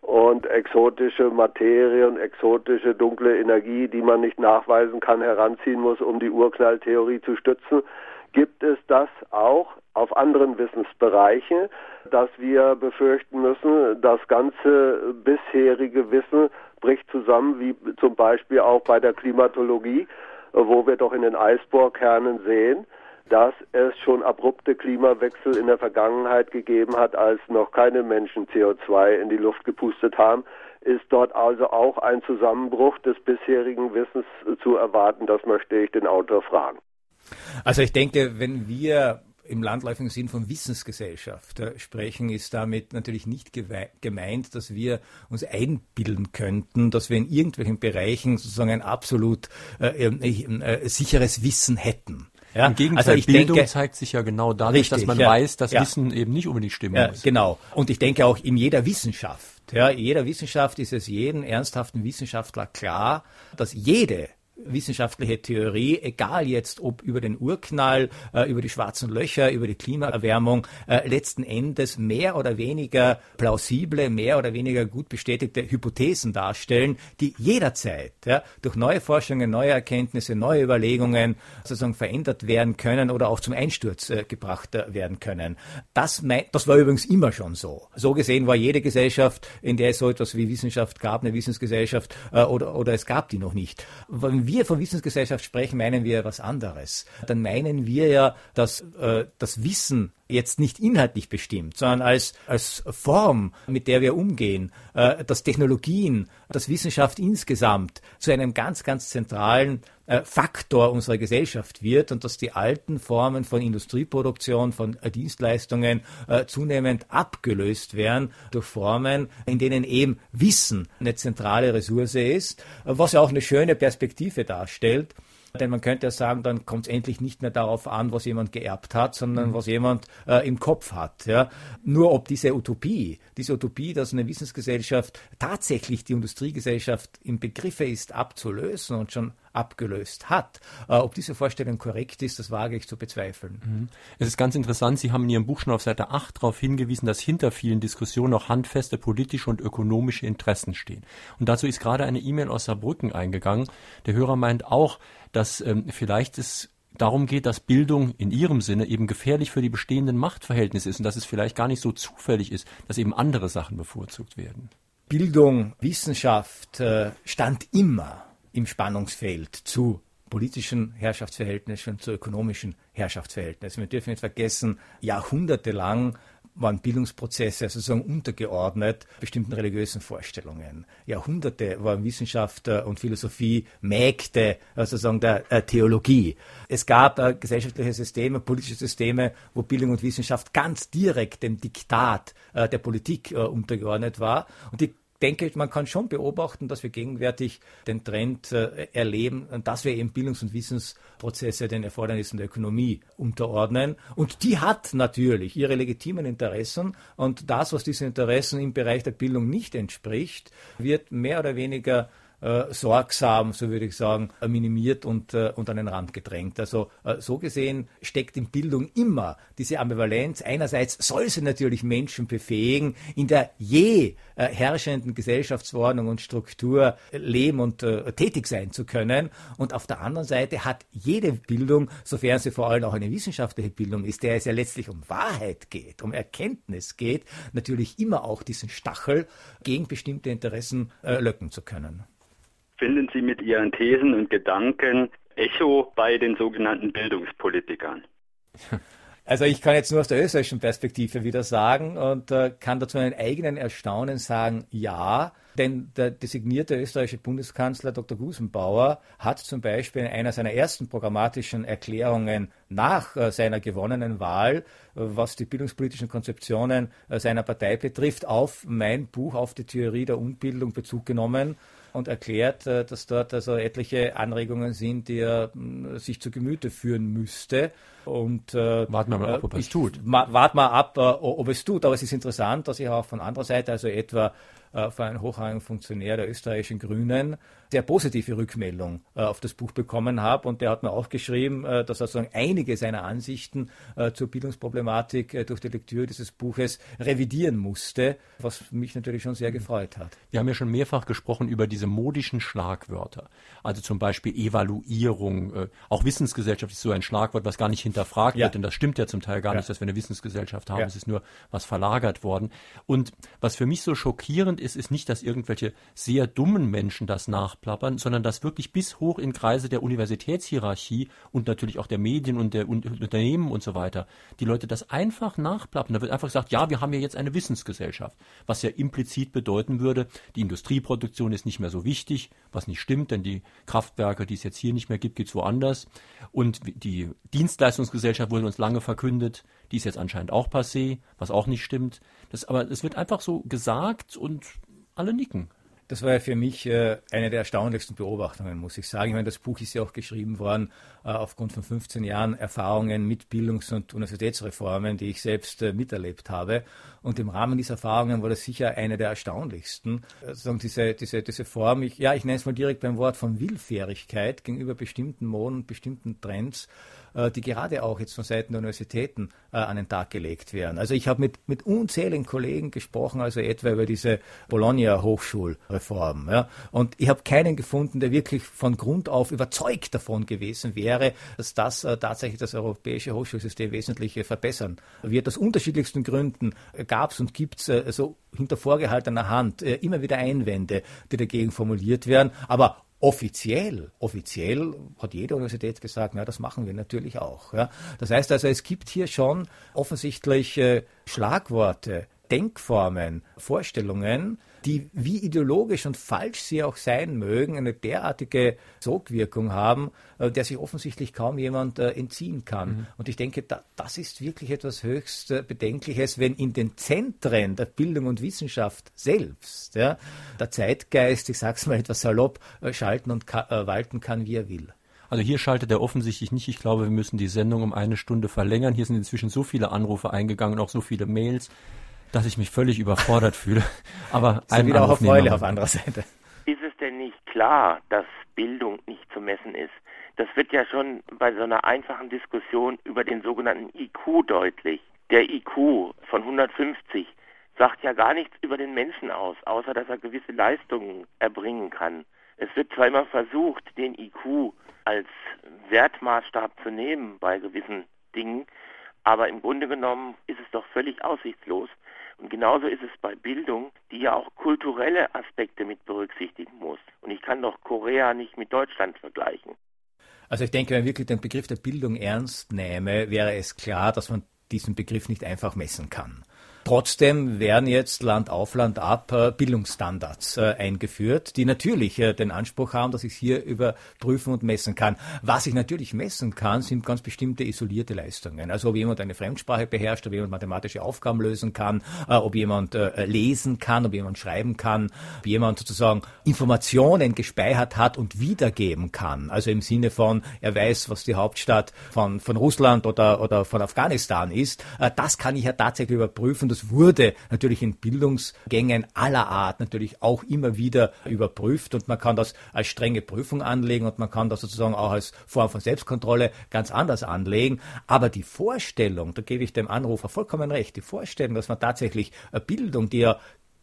und exotische Materie und exotische dunkle Energie, die man nicht nachweisen kann, heranziehen muss, um die Urknalltheorie zu stützen. Gibt es das auch auf anderen Wissensbereichen, dass wir befürchten müssen, das ganze bisherige Wissen bricht zusammen, wie zum Beispiel auch bei der Klimatologie, wo wir doch in den Eisbohrkernen sehen, dass es schon abrupte Klimawechsel in der Vergangenheit gegeben hat, als noch keine Menschen CO2 in die Luft gepustet haben, ist dort also auch ein Zusammenbruch des bisherigen Wissens zu erwarten. Das möchte ich den Autor fragen. Also ich denke, wenn wir im landläufigen Sinn von Wissensgesellschaft äh, sprechen, ist damit natürlich nicht gemeint, dass wir uns einbilden könnten, dass wir in irgendwelchen Bereichen sozusagen ein absolut äh, äh, äh sicheres Wissen hätten. Ja? Im Gegenteil, also Bildung denke, zeigt sich ja genau dadurch, richtig, dass man ja, weiß, dass ja. Wissen eben nicht unbedingt stimmen ja, muss. Genau. Und ich denke auch in jeder Wissenschaft, ja, in jeder Wissenschaft ist es jedem ernsthaften Wissenschaftler klar, dass jede wissenschaftliche Theorie, egal jetzt ob über den Urknall, äh, über die schwarzen Löcher, über die Klimaerwärmung, äh, letzten Endes mehr oder weniger plausible, mehr oder weniger gut bestätigte Hypothesen darstellen, die jederzeit ja, durch neue Forschungen, neue Erkenntnisse, neue Überlegungen sozusagen verändert werden können oder auch zum Einsturz äh, gebracht werden können. Das, mein, das war übrigens immer schon so. So gesehen war jede Gesellschaft, in der es so etwas wie Wissenschaft gab, eine Wissensgesellschaft oder, oder es gab die noch nicht. Wenn wir von Wissensgesellschaft sprechen, meinen wir was anderes. Dann meinen wir ja, dass äh, das Wissen jetzt nicht inhaltlich bestimmt, sondern als, als Form, mit der wir umgehen, äh, dass Technologien, dass Wissenschaft insgesamt zu einem ganz, ganz zentralen äh, Faktor unserer Gesellschaft wird und dass die alten Formen von Industrieproduktion, von äh, Dienstleistungen äh, zunehmend abgelöst werden durch Formen, in denen eben Wissen eine zentrale Ressource ist, was ja auch eine schöne Perspektive darstellt. Denn man könnte ja sagen, dann kommt es endlich nicht mehr darauf an, was jemand geerbt hat, sondern mhm. was jemand äh, im Kopf hat. Ja. Nur ob diese Utopie, diese Utopie, dass eine Wissensgesellschaft tatsächlich die Industriegesellschaft im Begriffe ist abzulösen und schon abgelöst hat. Äh, ob diese Vorstellung korrekt ist, das wage ich zu bezweifeln. Mhm. Es ist ganz interessant, Sie haben in Ihrem Buch schon auf Seite 8 darauf hingewiesen, dass hinter vielen Diskussionen auch handfeste politische und ökonomische Interessen stehen. Und dazu ist gerade eine E-Mail aus Saarbrücken eingegangen. Der Hörer meint auch, dass ähm, vielleicht es darum geht, dass Bildung in ihrem Sinne eben gefährlich für die bestehenden Machtverhältnisse ist und dass es vielleicht gar nicht so zufällig ist, dass eben andere Sachen bevorzugt werden. Bildung, Wissenschaft äh, stand immer im Spannungsfeld zu politischen Herrschaftsverhältnissen, zu ökonomischen Herrschaftsverhältnissen. Wir dürfen nicht vergessen, jahrhundertelang waren Bildungsprozesse sozusagen untergeordnet bestimmten religiösen Vorstellungen. Jahrhunderte waren Wissenschaft und Philosophie Mägde sozusagen der äh, Theologie. Es gab äh, gesellschaftliche Systeme, politische Systeme, wo Bildung und Wissenschaft ganz direkt dem Diktat äh, der Politik untergeordnet war. Und die denke, man kann schon beobachten, dass wir gegenwärtig den Trend äh, erleben, dass wir eben Bildungs- und Wissensprozesse den Erfordernissen der Ökonomie unterordnen. Und die hat natürlich ihre legitimen Interessen. Und das, was diesen Interessen im Bereich der Bildung nicht entspricht, wird mehr oder weniger äh, sorgsam, so würde ich sagen, äh, minimiert und, äh, und an den Rand gedrängt. Also äh, so gesehen steckt in Bildung immer diese Ambivalenz. Einerseits soll sie natürlich Menschen befähigen, in der je äh, herrschenden Gesellschaftsordnung und Struktur leben und äh, tätig sein zu können. Und auf der anderen Seite hat jede Bildung, sofern sie vor allem auch eine wissenschaftliche Bildung ist, der es ja letztlich um Wahrheit geht, um Erkenntnis geht, natürlich immer auch diesen Stachel gegen bestimmte Interessen löcken zu können finden Sie mit Ihren Thesen und Gedanken Echo bei den sogenannten Bildungspolitikern? Also ich kann jetzt nur aus der österreichischen Perspektive wieder sagen und äh, kann dazu einen eigenen Erstaunen sagen, ja, denn der designierte österreichische Bundeskanzler Dr. Gusenbauer hat zum Beispiel in einer seiner ersten programmatischen Erklärungen nach äh, seiner gewonnenen Wahl, äh, was die bildungspolitischen Konzeptionen äh, seiner Partei betrifft, auf mein Buch, auf die Theorie der Unbildung Bezug genommen und erklärt, äh, dass dort also etliche Anregungen sind, die er sich zu Gemüte führen müsste. Und äh, warten wir mal ab, ob er es tut. Warten wir ab, äh, ob es tut. Aber es ist interessant, dass ich auch von anderer Seite, also etwa äh, von einem hochrangigen Funktionär der österreichischen Grünen, sehr positive Rückmeldung äh, auf das Buch bekommen habe. Und der hat mir auch geschrieben, äh, dass er sozusagen einige seiner Ansichten äh, zur Bildungsproblematik äh, durch die Lektüre dieses Buches revidieren musste, was mich natürlich schon sehr gefreut hat. Wir haben ja schon mehrfach gesprochen über diese modischen Schlagwörter. Also zum Beispiel Evaluierung. Äh, auch Wissensgesellschaft ist so ein Schlagwort, was gar nicht hinterfragt ja. wird. Denn das stimmt ja zum Teil gar ja. nicht, dass wir eine Wissensgesellschaft haben. Ja. Es ist nur was verlagert worden. Und was für mich so schockierend ist, ist nicht, dass irgendwelche sehr dummen Menschen das nach nachplappern, sondern dass wirklich bis hoch in Kreise der Universitätshierarchie und natürlich auch der Medien und der Unternehmen und so weiter, die Leute das einfach nachplappern. Da wird einfach gesagt, ja, wir haben ja jetzt eine Wissensgesellschaft, was ja implizit bedeuten würde, die Industrieproduktion ist nicht mehr so wichtig, was nicht stimmt, denn die Kraftwerke, die es jetzt hier nicht mehr gibt, gibt es woanders. Und die Dienstleistungsgesellschaft wurde uns lange verkündet, die ist jetzt anscheinend auch passé, was auch nicht stimmt. Das, aber es wird einfach so gesagt und alle nicken. Das war ja für mich äh, eine der erstaunlichsten Beobachtungen, muss ich sagen. Ich meine, das Buch ist ja auch geschrieben worden äh, aufgrund von 15 Jahren Erfahrungen mit Bildungs- und Universitätsreformen, die ich selbst äh, miterlebt habe. Und im Rahmen dieser Erfahrungen war das sicher eine der erstaunlichsten. Also diese, diese, diese Form, ich, ja, ich nenne es mal direkt beim Wort von Willfährigkeit gegenüber bestimmten Moden, bestimmten Trends, die gerade auch jetzt von Seiten der Universitäten äh, an den Tag gelegt werden. Also ich habe mit, mit unzähligen Kollegen gesprochen, also etwa über diese Bologna-Hochschulreform. Ja, und ich habe keinen gefunden, der wirklich von Grund auf überzeugt davon gewesen wäre, dass das äh, tatsächlich das europäische Hochschulsystem wesentlich äh, verbessern wird. Aus unterschiedlichsten Gründen gab es und gibt es äh, so hinter vorgehaltener Hand äh, immer wieder Einwände, die dagegen formuliert werden. Aber Offiziell, offiziell hat jede Universität gesagt, na, das machen wir natürlich auch. Ja. Das heißt also, es gibt hier schon offensichtlich äh, Schlagworte, Denkformen, Vorstellungen, die, wie ideologisch und falsch sie auch sein mögen, eine derartige Sogwirkung haben, äh, der sich offensichtlich kaum jemand äh, entziehen kann. Mhm. Und ich denke, da, das ist wirklich etwas höchst äh, Bedenkliches, wenn in den Zentren der Bildung und Wissenschaft selbst ja, der Zeitgeist, ich sage es mal etwas salopp, schalten und äh, walten kann, wie er will. Also hier schaltet er offensichtlich nicht. Ich glaube, wir müssen die Sendung um eine Stunde verlängern. Hier sind inzwischen so viele Anrufe eingegangen und auch so viele Mails dass ich mich völlig überfordert fühle. Aber *laughs* ein wieder auch Freude auf anderer Seite. Ist es denn nicht klar, dass Bildung nicht zu messen ist? Das wird ja schon bei so einer einfachen Diskussion über den sogenannten IQ deutlich. Der IQ von 150 sagt ja gar nichts über den Menschen aus, außer dass er gewisse Leistungen erbringen kann. Es wird zwar immer versucht, den IQ als Wertmaßstab zu nehmen bei gewissen Dingen, aber im Grunde genommen ist es doch völlig aussichtslos, und genauso ist es bei Bildung, die ja auch kulturelle Aspekte mit berücksichtigen muss. Und ich kann doch Korea nicht mit Deutschland vergleichen. Also ich denke, wenn man wirklich den Begriff der Bildung ernst nähme, wäre es klar, dass man diesen Begriff nicht einfach messen kann. Trotzdem werden jetzt Land auf Land ab äh, Bildungsstandards äh, eingeführt, die natürlich äh, den Anspruch haben, dass ich es hier überprüfen und messen kann. Was ich natürlich messen kann, sind ganz bestimmte isolierte Leistungen. Also ob jemand eine Fremdsprache beherrscht, ob jemand mathematische Aufgaben lösen kann, ob jemand lesen kann, ob jemand schreiben kann, ob jemand sozusagen Informationen gespeichert hat und wiedergeben kann. Also im Sinne von, er weiß, was die Hauptstadt von, von Russland oder, oder von Afghanistan ist. Das kann ich ja tatsächlich überprüfen. Das das wurde natürlich in Bildungsgängen aller Art natürlich auch immer wieder überprüft und man kann das als strenge Prüfung anlegen und man kann das sozusagen auch als Form von Selbstkontrolle ganz anders anlegen. Aber die Vorstellung, da gebe ich dem Anrufer vollkommen recht, die Vorstellung, dass man tatsächlich Bildung, die ja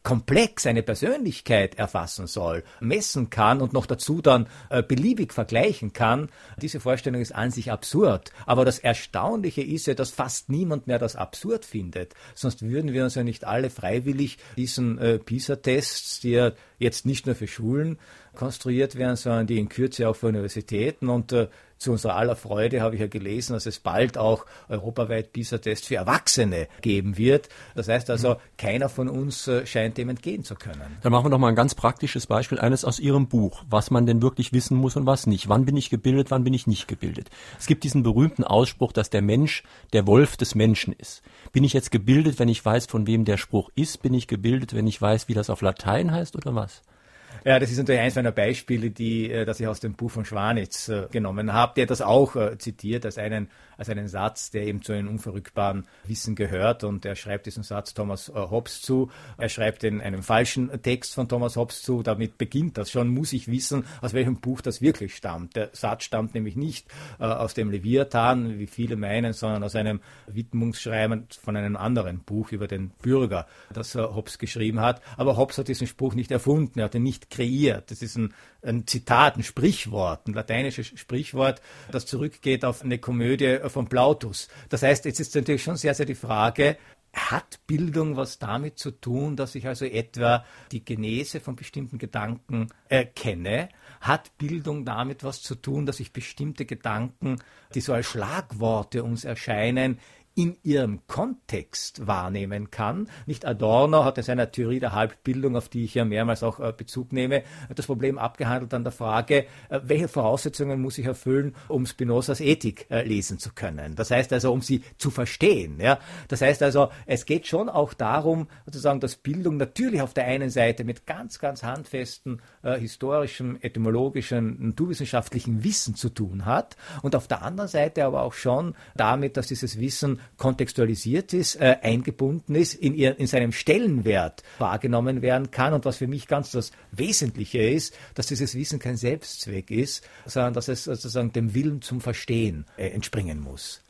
komplex eine Persönlichkeit erfassen soll, messen kann und noch dazu dann äh, beliebig vergleichen kann, diese Vorstellung ist an sich absurd. Aber das Erstaunliche ist ja, dass fast niemand mehr das absurd findet. Sonst würden wir uns ja nicht alle freiwillig diesen äh, PISA-Tests, die ja jetzt nicht nur für Schulen konstruiert werden, sondern die in Kürze auch für Universitäten und äh, zu unserer aller Freude habe ich ja gelesen, dass es bald auch europaweit PISA-Tests für Erwachsene geben wird. Das heißt also, keiner von uns äh, scheint dem entgehen zu können. Dann machen wir doch mal ein ganz praktisches Beispiel, eines aus Ihrem Buch, was man denn wirklich wissen muss und was nicht. Wann bin ich gebildet, wann bin ich nicht gebildet? Es gibt diesen berühmten Ausspruch, dass der Mensch der Wolf des Menschen ist. Bin ich jetzt gebildet, wenn ich weiß, von wem der Spruch ist? Bin ich gebildet, wenn ich weiß, wie das auf Latein heißt oder was? Ja, das ist natürlich eins meiner Beispiele, die, äh, das ich aus dem Buch von Schwanitz äh, genommen habe, der das auch äh, zitiert als einen, als einen Satz, der eben zu einem unverrückbaren Wissen gehört. Und er schreibt diesen Satz Thomas Hobbes zu. Er schreibt in einem falschen Text von Thomas Hobbes zu. Damit beginnt das schon. Muss ich wissen, aus welchem Buch das wirklich stammt. Der Satz stammt nämlich nicht aus dem Leviathan, wie viele meinen, sondern aus einem Widmungsschreiben von einem anderen Buch über den Bürger, das Hobbes geschrieben hat. Aber Hobbes hat diesen Spruch nicht erfunden. Er hat ihn nicht kreiert. Das ist ein, ein Zitat, ein Sprichwort, ein lateinisches Sprichwort, das zurückgeht auf eine Komödie von Plautus. Das heißt, jetzt ist natürlich schon sehr, sehr die Frage, hat Bildung was damit zu tun, dass ich also etwa die Genese von bestimmten Gedanken erkenne? Hat Bildung damit was zu tun, dass ich bestimmte Gedanken, die so als Schlagworte uns erscheinen, in ihrem Kontext wahrnehmen kann. Nicht Adorno hat in seiner Theorie der Halbbildung, auf die ich ja mehrmals auch äh, Bezug nehme, das Problem abgehandelt an der Frage, äh, welche Voraussetzungen muss ich erfüllen, um Spinozas Ethik äh, lesen zu können. Das heißt also, um sie zu verstehen. Ja? Das heißt also, es geht schon auch darum, sozusagen, dass Bildung natürlich auf der einen Seite mit ganz, ganz handfesten äh, historischem, etymologischen, naturwissenschaftlichen Wissen zu tun hat und auf der anderen Seite aber auch schon damit, dass dieses Wissen kontextualisiert ist, äh, eingebunden ist, in, ihr, in seinem Stellenwert wahrgenommen werden kann. Und was für mich ganz das Wesentliche ist, dass dieses Wissen kein Selbstzweck ist, sondern dass es sozusagen dem Willen zum Verstehen äh, entspringen muss.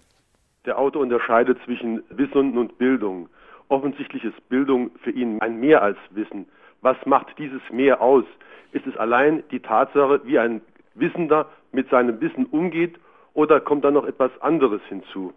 Der Autor unterscheidet zwischen Wissen und Bildung. Offensichtlich ist Bildung für ihn ein Mehr als Wissen. Was macht dieses Mehr aus? Ist es allein die Tatsache, wie ein Wissender mit seinem Wissen umgeht, oder kommt da noch etwas anderes hinzu?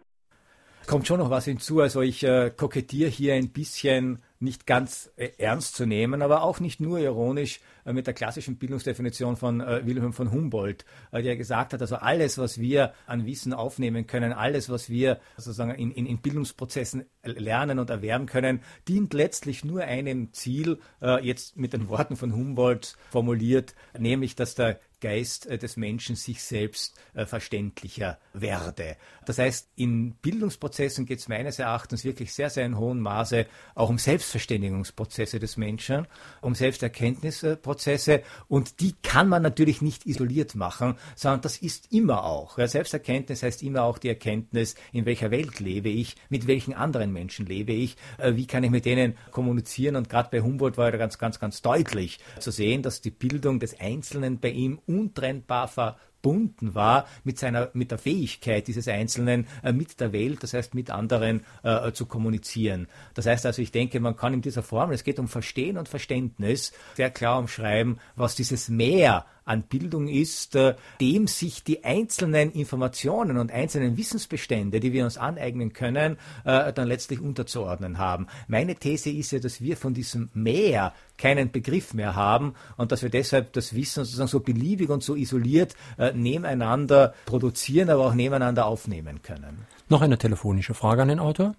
Kommt schon noch was hinzu. Also ich äh, kokettiere hier ein bisschen nicht ganz äh, ernst zu nehmen, aber auch nicht nur ironisch äh, mit der klassischen Bildungsdefinition von äh, Wilhelm von Humboldt, äh, der gesagt hat, also alles, was wir an Wissen aufnehmen können, alles, was wir sozusagen in, in, in Bildungsprozessen lernen und erwerben können, dient letztlich nur einem Ziel, äh, jetzt mit den Worten von Humboldt formuliert, nämlich, dass der Geist äh, des Menschen sich selbst äh, verständlicher werde. Das heißt, in Bildungsprozessen geht es meines Erachtens wirklich sehr, sehr in hohem Maße auch um Selbstverständigungsprozesse des Menschen, um Selbsterkenntnisprozesse und die kann man natürlich nicht isoliert machen, sondern das ist immer auch. Selbsterkenntnis heißt immer auch die Erkenntnis, in welcher Welt lebe ich, mit welchen anderen Menschen lebe ich, äh, wie kann ich mit denen kommunizieren und gerade bei Humboldt war ja ganz, ganz, ganz deutlich zu sehen, dass die Bildung des Einzelnen bei ihm untrennbar verbunden war mit seiner, mit der Fähigkeit dieses Einzelnen äh, mit der Welt, das heißt mit anderen äh, zu kommunizieren. Das heißt also, ich denke, man kann in dieser Formel, es geht um Verstehen und Verständnis, sehr klar umschreiben, was dieses Mehr an Bildung ist, äh, dem sich die einzelnen Informationen und einzelnen Wissensbestände, die wir uns aneignen können, äh, dann letztlich unterzuordnen haben. Meine These ist ja, dass wir von diesem Mehr keinen Begriff mehr haben und dass wir deshalb das Wissen sozusagen so beliebig und so isoliert äh, nebeneinander produzieren, aber auch nebeneinander aufnehmen können. Noch eine telefonische Frage an den Autor.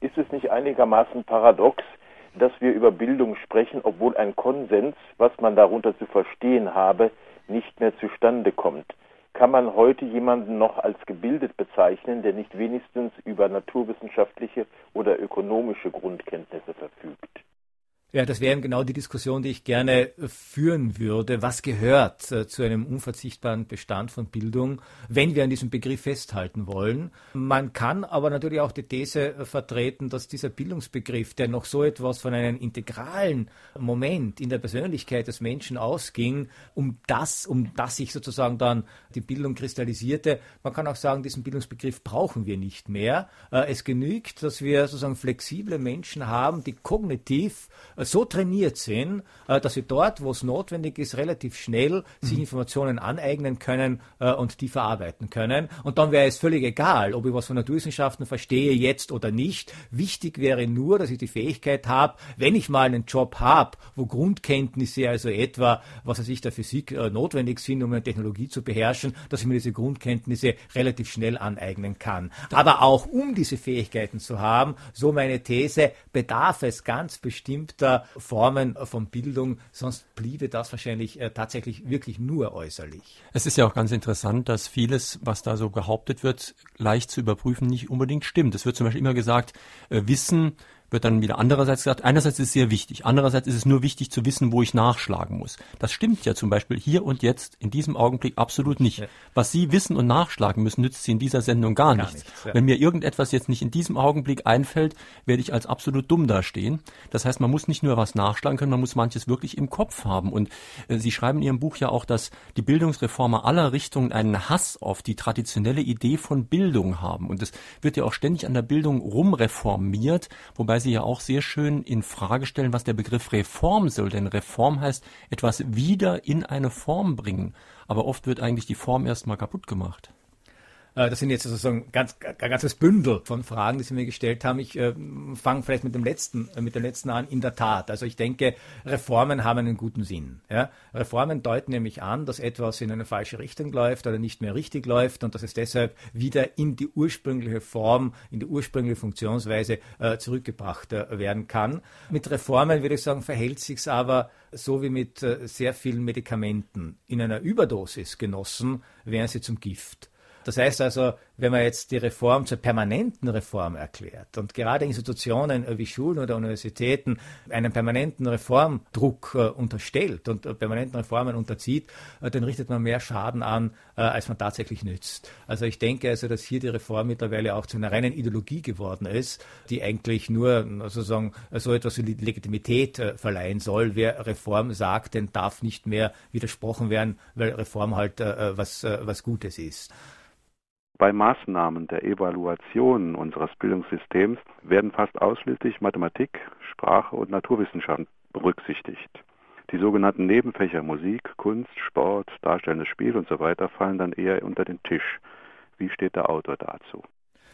Ist es nicht einigermaßen paradox, dass wir über Bildung sprechen, obwohl ein Konsens, was man darunter zu verstehen habe, nicht mehr zustande kommt. Kann man heute jemanden noch als gebildet bezeichnen, der nicht wenigstens über naturwissenschaftliche oder ökonomische Grundkenntnisse verfügt? Ja, das wäre genau die Diskussion, die ich gerne führen würde. Was gehört äh, zu einem unverzichtbaren Bestand von Bildung, wenn wir an diesem Begriff festhalten wollen? Man kann aber natürlich auch die These äh, vertreten, dass dieser Bildungsbegriff, der noch so etwas von einem integralen Moment in der Persönlichkeit des Menschen ausging, um das, um das sich sozusagen dann die Bildung kristallisierte, man kann auch sagen, diesen Bildungsbegriff brauchen wir nicht mehr. Äh, es genügt, dass wir sozusagen flexible Menschen haben, die kognitiv so trainiert sind, äh, dass sie dort, wo es notwendig ist, relativ schnell sich mhm. Informationen aneignen können äh, und die verarbeiten können. Und dann wäre es völlig egal, ob ich was von Naturwissenschaften verstehe jetzt oder nicht. Wichtig wäre nur, dass ich die Fähigkeit habe, wenn ich mal einen Job habe, wo Grundkenntnisse, also etwa, was weiß ich, der Physik äh, notwendig sind, um eine Technologie zu beherrschen, dass ich mir diese Grundkenntnisse relativ schnell aneignen kann. Aber auch um diese Fähigkeiten zu haben, so meine These, bedarf es ganz bestimmter Formen von Bildung, sonst bliebe das wahrscheinlich äh, tatsächlich wirklich nur äußerlich. Es ist ja auch ganz interessant, dass vieles, was da so behauptet wird, leicht zu überprüfen, nicht unbedingt stimmt. Es wird zum Beispiel immer gesagt, äh, Wissen wird dann wieder andererseits gesagt, einerseits ist es sehr wichtig, andererseits ist es nur wichtig zu wissen, wo ich nachschlagen muss. Das stimmt ja zum Beispiel hier und jetzt in diesem Augenblick absolut nicht. Was Sie wissen und nachschlagen müssen, nützt Sie in dieser Sendung gar, gar nichts. nichts ja. Wenn mir irgendetwas jetzt nicht in diesem Augenblick einfällt, werde ich als absolut dumm dastehen. Das heißt, man muss nicht nur was nachschlagen können, man muss manches wirklich im Kopf haben. Und äh, Sie schreiben in Ihrem Buch ja auch, dass die Bildungsreformer aller Richtungen einen Hass auf die traditionelle Idee von Bildung haben. Und es wird ja auch ständig an der Bildung rumreformiert, wobei Sie ja auch sehr schön in Frage stellen, was der Begriff Reform soll. Denn Reform heißt etwas wieder in eine Form bringen. Aber oft wird eigentlich die Form erstmal kaputt gemacht. Äh, das sind jetzt sozusagen ganz, ein ganzes Bündel von Fragen, die Sie mir gestellt haben. Ich äh, fange vielleicht mit dem letzten, äh, mit dem letzten an. In der Tat. Also ich denke, Reformen haben einen guten Sinn. Ja? Reformen deuten nämlich an, dass etwas in eine falsche Richtung läuft oder nicht mehr richtig läuft und dass es deshalb wieder in die ursprüngliche Form, in die ursprüngliche Funktionsweise äh, zurückgebracht äh, werden kann. Mit Reformen würde ich sagen, verhält sich's aber so wie mit äh, sehr vielen Medikamenten. In einer Überdosis genossen wären sie zum Gift. Das heißt also, wenn man jetzt die Reform zur permanenten Reform erklärt und gerade Institutionen wie Schulen oder Universitäten einen permanenten Reformdruck äh, unterstellt und äh, permanenten Reformen unterzieht, äh, dann richtet man mehr Schaden an, äh, als man tatsächlich nützt. Also ich denke also, dass hier die Reform mittlerweile auch zu einer reinen Ideologie geworden ist, die eigentlich nur sozusagen so etwas wie Legitimität äh, verleihen soll. Wer Reform sagt, den darf nicht mehr widersprochen werden, weil Reform halt äh, was, was Gutes ist. Bei Maßnahmen der Evaluation unseres Bildungssystems werden fast ausschließlich Mathematik, Sprache und Naturwissenschaften berücksichtigt. Die sogenannten Nebenfächer Musik, Kunst, Sport, darstellendes Spiel und so weiter fallen dann eher unter den Tisch. Wie steht der Autor dazu?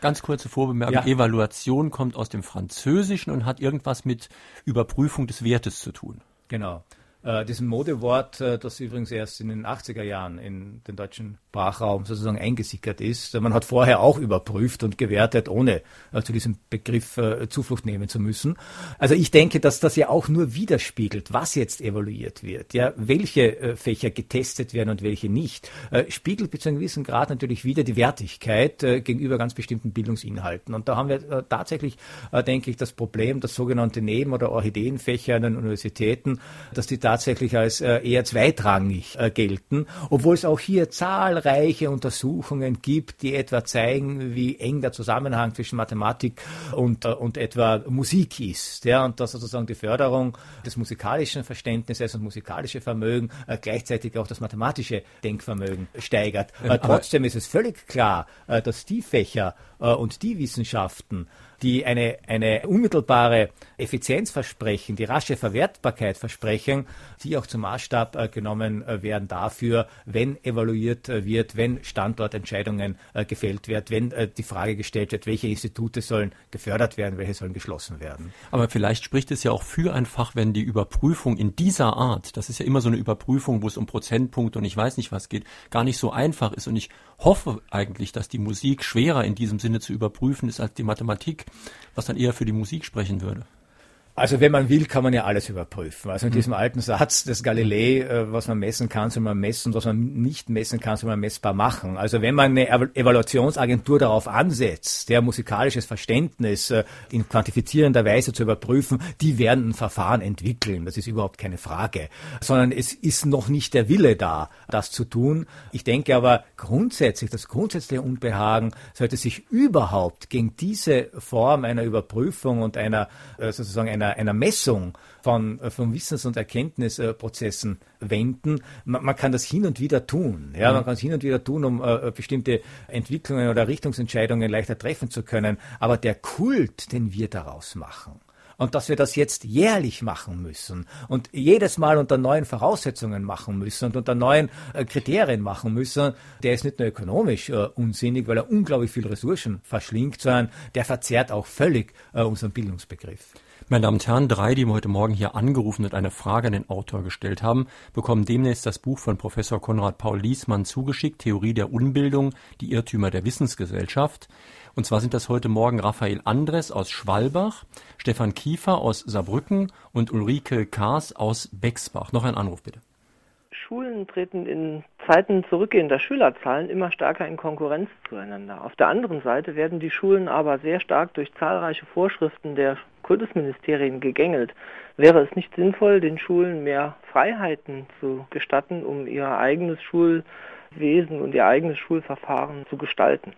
Ganz kurze Vorbemerkung. Ja. Evaluation kommt aus dem Französischen und hat irgendwas mit Überprüfung des Wertes zu tun. Genau. Äh, diesem Modewort, äh, das übrigens erst in den 80er Jahren in den deutschen Sprachraum sozusagen eingesickert ist. Man hat vorher auch überprüft und gewertet, ohne äh, zu diesem Begriff äh, Zuflucht nehmen zu müssen. Also ich denke, dass das ja auch nur widerspiegelt, was jetzt evaluiert wird, ja, welche äh, Fächer getestet werden und welche nicht, spiegelt bis zu einem gewissen Grad natürlich wieder die Wertigkeit gegenüber ganz bestimmten Bildungsinhalten. Und da haben wir tatsächlich, denke ich, das Problem, dass sogenannte Neben- oder Orchideenfächer an den Universitäten, dass die tatsächlich als eher zweitrangig gelten, obwohl es auch hier zahlreiche zahlreiche Untersuchungen gibt, die etwa zeigen, wie eng der Zusammenhang zwischen Mathematik und, äh, und etwa Musik ist. Ja, und dass sozusagen die Förderung des musikalischen Verständnisses und musikalische Vermögen äh, gleichzeitig auch das mathematische Denkvermögen steigert. Äh, trotzdem ist es völlig klar, äh, dass die Fächer äh, und die Wissenschaften, die eine, eine unmittelbare Effizienz versprechen, die rasche Verwertbarkeit versprechen, die auch zum Maßstab äh, genommen äh, werden dafür, wenn evaluiert äh, wird, wenn Standortentscheidungen gefällt werden, wenn die Frage gestellt wird, welche Institute sollen gefördert werden, welche sollen geschlossen werden. Aber vielleicht spricht es ja auch für ein Fach, wenn die Überprüfung in dieser Art, das ist ja immer so eine Überprüfung, wo es um Prozentpunkte und ich weiß nicht was geht, gar nicht so einfach ist. Und ich hoffe eigentlich, dass die Musik schwerer in diesem Sinne zu überprüfen ist als die Mathematik, was dann eher für die Musik sprechen würde. Also wenn man will, kann man ja alles überprüfen. Also in diesem alten Satz des Galilei, äh, was man messen kann, soll man messen, was man nicht messen kann, soll man messbar machen. Also wenn man eine Evaluationsagentur darauf ansetzt, der musikalisches Verständnis äh, in quantifizierender Weise zu überprüfen, die werden ein Verfahren entwickeln. Das ist überhaupt keine Frage. Sondern es ist noch nicht der Wille da, das zu tun. Ich denke aber grundsätzlich, das grundsätzliche Unbehagen sollte sich überhaupt gegen diese Form einer Überprüfung und einer äh, sozusagen einer einer, einer Messung von, äh, von Wissens- und Erkenntnisprozessen wenden. Man, man, kann das hin und wieder tun. Ja, mhm. man kann es hin und wieder tun, um äh, bestimmte Entwicklungen oder Richtungsentscheidungen leichter treffen zu können. Aber der Kult, den wir daraus machen, und dass wir das jetzt jährlich machen müssen und jedes Mal unter neuen Voraussetzungen machen müssen und unter neuen äh, Kriterien machen müssen, der ist nicht nur ökonomisch äh, unsinnig, weil er unglaublich viel Ressourcen verschlingt, sondern der verzerrt auch völlig äh, unseren Bildungsbegriff. Meine Damen und Herren, drei, die heute Morgen hier angerufen und eine Frage an den Autor gestellt haben, bekommen demnächst das Buch von Professor Konrad Paul Liesmann zugeschickt, Theorie der Unbildung, die Irrtümer der Wissensgesellschaft. Und zwar sind das heute Morgen Raphael Andres aus Schwalbach, Stefan Kiefer aus Saarbrücken und Ulrike Kaas aus Bexbach. Noch ein Anruf bitte. Schulen treten in Zeiten zurückgehender Schülerzahlen immer stärker in Konkurrenz zueinander. Auf der anderen Seite werden die Schulen aber sehr stark durch zahlreiche Vorschriften der Kultusministerien gegängelt. Wäre es nicht sinnvoll, den Schulen mehr Freiheiten zu gestatten, um ihr eigenes Schulwesen und ihr eigenes Schulverfahren zu gestalten?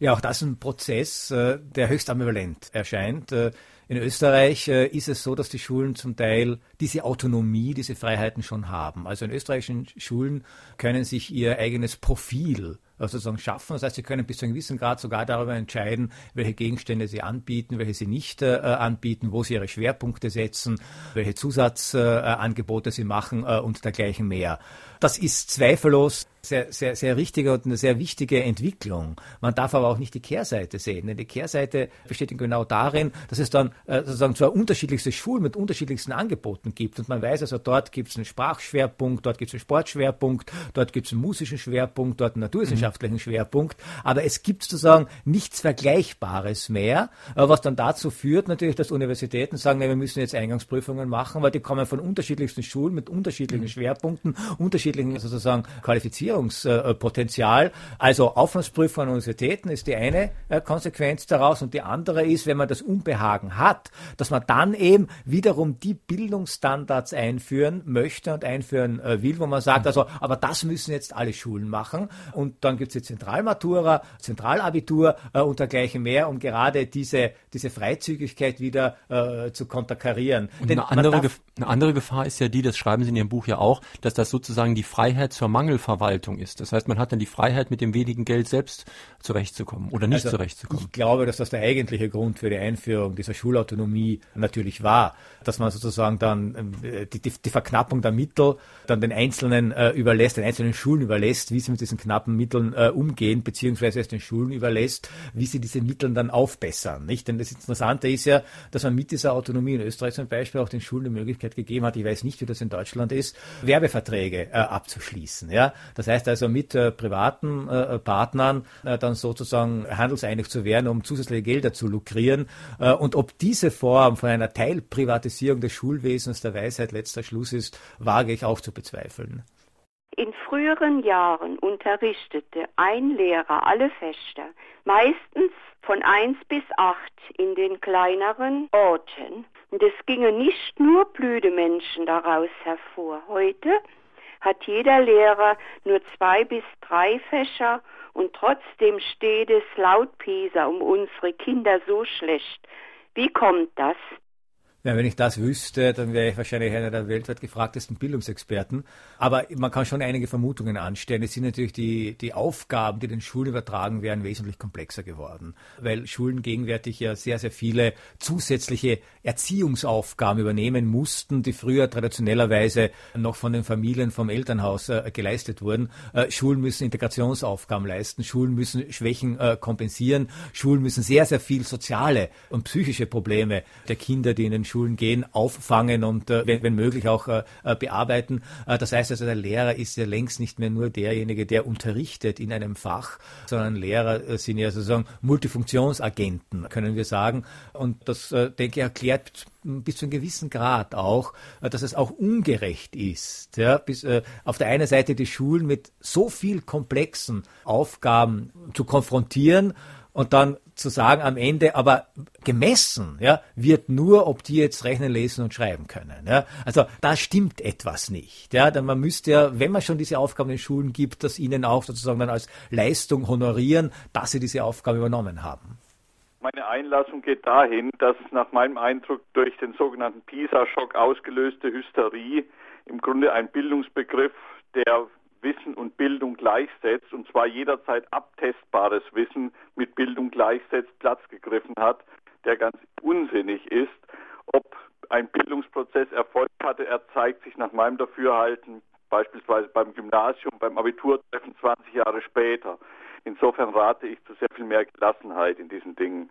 Ja, auch das ist ein Prozess, äh, der höchst ambivalent erscheint. Äh, in Österreich äh, ist es so, dass die Schulen zum Teil diese Autonomie, diese Freiheiten schon haben. Also in österreichischen Schulen können sich ihr eigenes Profil sozusagen schaffen. Das heißt, sie können bis zu einem gewissen Grad sogar darüber entscheiden, welche Gegenstände sie anbieten, welche sie nicht äh, anbieten, wo sie ihre Schwerpunkte setzen, welche Zusatzangebote äh, sie machen äh, und dergleichen mehr. Das ist zweifellos sehr, sehr, sehr richtige und eine sehr wichtige Entwicklung. Man darf aber auch nicht die Kehrseite sehen. Denn die Kehrseite besteht genau darin, dass es dann äh, sozusagen zwar unterschiedlichste Schulen mit unterschiedlichsten Angeboten gibt. Und man weiß also, dort gibt es einen Sprachschwerpunkt, dort gibt es einen Sportschwerpunkt, dort gibt es einen musischen Schwerpunkt, dort einen naturwissenschaftlichen mhm. Schwerpunkt. Aber es gibt sozusagen nichts Vergleichbares mehr, äh, was dann dazu führt natürlich, dass Universitäten sagen, nee, wir müssen jetzt Eingangsprüfungen machen, weil die kommen von unterschiedlichsten Schulen mit unterschiedlichen mhm. Schwerpunkten, unterschiedlichen sozusagen Qualifizierungen Optimierungspotenzial. Also Aufwandsprüfung an Universitäten ist die eine äh, Konsequenz daraus und die andere ist, wenn man das Unbehagen hat, dass man dann eben wiederum die Bildungsstandards einführen möchte und einführen äh, will, wo man sagt, also, aber das müssen jetzt alle Schulen machen und dann gibt es die Zentralmatura, Zentralabitur äh, und dergleichen mehr, um gerade diese, diese Freizügigkeit wieder äh, zu konterkarieren. Eine andere, eine andere Gefahr ist ja die, das schreiben Sie in Ihrem Buch ja auch, dass das sozusagen die Freiheit zur Mangelverwaltung ist. Das heißt, man hat dann die Freiheit, mit dem wenigen Geld selbst zurechtzukommen oder nicht also, zurechtzukommen. Ich glaube, dass das der eigentliche Grund für die Einführung dieser Schulautonomie natürlich war, dass man sozusagen dann äh, die, die, die Verknappung der Mittel dann den Einzelnen äh, überlässt, den einzelnen Schulen überlässt, wie sie mit diesen knappen Mitteln äh, umgehen, beziehungsweise es den Schulen überlässt, wie sie diese Mittel dann aufbessern. Nicht? Denn das Interessante ist ja, dass man mit dieser Autonomie in Österreich zum Beispiel auch den Schulen die Möglichkeit gegeben hat, ich weiß nicht, wie das in Deutschland ist, Werbeverträge äh, abzuschließen. Ja? Das heißt also mit äh, privaten äh, Partnern äh, dann sozusagen handelseinig zu werden, um zusätzliche Gelder zu lukrieren. Äh, und ob diese Form von einer Teilprivatisierung des Schulwesens der Weisheit letzter Schluss ist, wage ich auch zu bezweifeln. In früheren Jahren unterrichtete ein Lehrer alle Fächer, meistens von eins bis acht in den kleineren Orten. Und es gingen nicht nur blöde Menschen daraus hervor. Heute hat jeder Lehrer nur zwei bis drei Fächer und trotzdem steht es laut Pisa um unsere Kinder so schlecht. Wie kommt das? Ja, wenn ich das wüsste, dann wäre ich wahrscheinlich einer der weltweit gefragtesten Bildungsexperten. Aber man kann schon einige Vermutungen anstellen. Es sind natürlich die, die Aufgaben, die den Schulen übertragen werden, wesentlich komplexer geworden. Weil Schulen gegenwärtig ja sehr, sehr viele zusätzliche Erziehungsaufgaben übernehmen mussten, die früher traditionellerweise noch von den Familien vom Elternhaus äh, geleistet wurden. Äh, Schulen müssen Integrationsaufgaben leisten. Schulen müssen Schwächen äh, kompensieren. Schulen müssen sehr, sehr viel soziale und psychische Probleme der Kinder, die in den Schulen Schulen gehen, auffangen und äh, wenn, wenn, möglich auch äh, äh, bearbeiten. Das heißt also, der Lehrer ist ja längst nicht mehr nur derjenige, der unterrichtet in einem Fach, sondern Lehrer sind ja sozusagen Multifunktionsagenten, können wir sagen. Und das, denke ich, erklärt bis zu einem gewissen Grad auch, dass es auch ungerecht ist. Ja, bis, äh, auf der einen Seite die Schulen mit so viel komplexen Aufgaben zu konfrontieren und dann zu sagen am Ende, aber gemessen ja, wird nur, ob die jetzt rechnen, lesen und schreiben können. Ja. Also da stimmt etwas nicht. Ja. Denn man müsste ja, wenn man schon diese Aufgaben in Schulen gibt, das ihnen auch sozusagen dann als Leistung honorieren, dass sie diese Aufgabe übernommen haben. Meine Einlassung geht dahin, dass nach meinem Eindruck durch den sogenannten PISA-Schock ausgelöste Hysterie im Grunde ein Bildungsbegriff, der Wissen und Bildung gleichsetzt, und zwar jederzeit abtestbares Wissen mit Bildung gleichsetzt, Platz gegriffen hat, der ganz unsinnig ist. Ob ein Bildungsprozess Erfolg hatte, er zeigt sich nach meinem Dafürhalten beispielsweise beim Gymnasium, beim Abiturtreffen 20 Jahre später. Insofern rate ich zu sehr viel mehr Gelassenheit in diesen Dingen.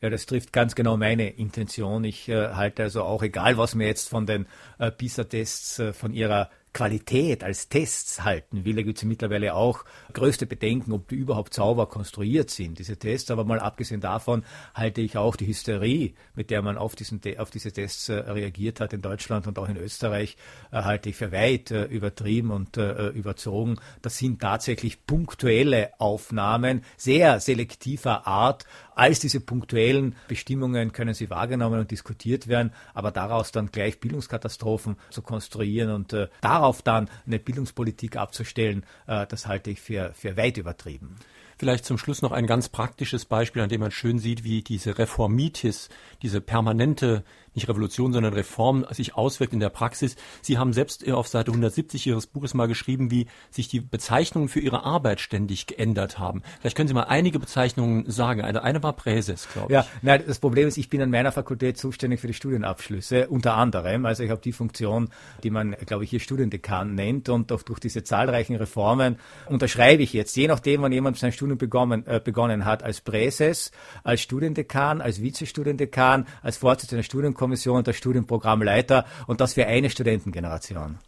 Ja, das trifft ganz genau meine Intention. Ich äh, halte also auch, egal was mir jetzt von den äh, PISA-Tests, äh, von ihrer Qualität als Tests halten will. Da gibt es mittlerweile auch größte Bedenken, ob die überhaupt sauber konstruiert sind, diese Tests. Aber mal abgesehen davon halte ich auch die Hysterie, mit der man auf, diesen, auf diese Tests äh, reagiert hat in Deutschland und auch in Österreich, äh, halte ich für weit äh, übertrieben und überzogen. Das sind tatsächlich punktuelle Aufnahmen, sehr selektiver Art. Als diese punktuellen Bestimmungen können sie wahrgenommen und diskutiert werden, aber daraus dann gleich Bildungskatastrophen zu konstruieren und äh, darauf dann eine Bildungspolitik abzustellen, äh, das halte ich für, für weit übertrieben. Vielleicht zum Schluss noch ein ganz praktisches Beispiel, an dem man schön sieht, wie diese Reformitis, diese permanente nicht Revolution, sondern Reform sich auswirkt in der Praxis. Sie haben selbst auf Seite 170 Ihres Buches mal geschrieben, wie sich die Bezeichnungen für Ihre Arbeit ständig geändert haben. Vielleicht können Sie mal einige Bezeichnungen sagen. Eine, eine war Präses, glaube ich. Ja, nein, das Problem ist, ich bin an meiner Fakultät zuständig für die Studienabschlüsse, unter anderem. Also ich habe die Funktion, die man, glaube ich, hier Studiendekan nennt und auch durch diese zahlreichen Reformen unterschreibe ich jetzt, je nachdem, wann jemand sein Studium begonnen, äh, begonnen hat, als Präses, als Studiendekan, als Vizestudiendekan, als Vorsitzender der Studienkommission, Studienkommission, der Studienprogrammleiter und das für eine Studentengeneration.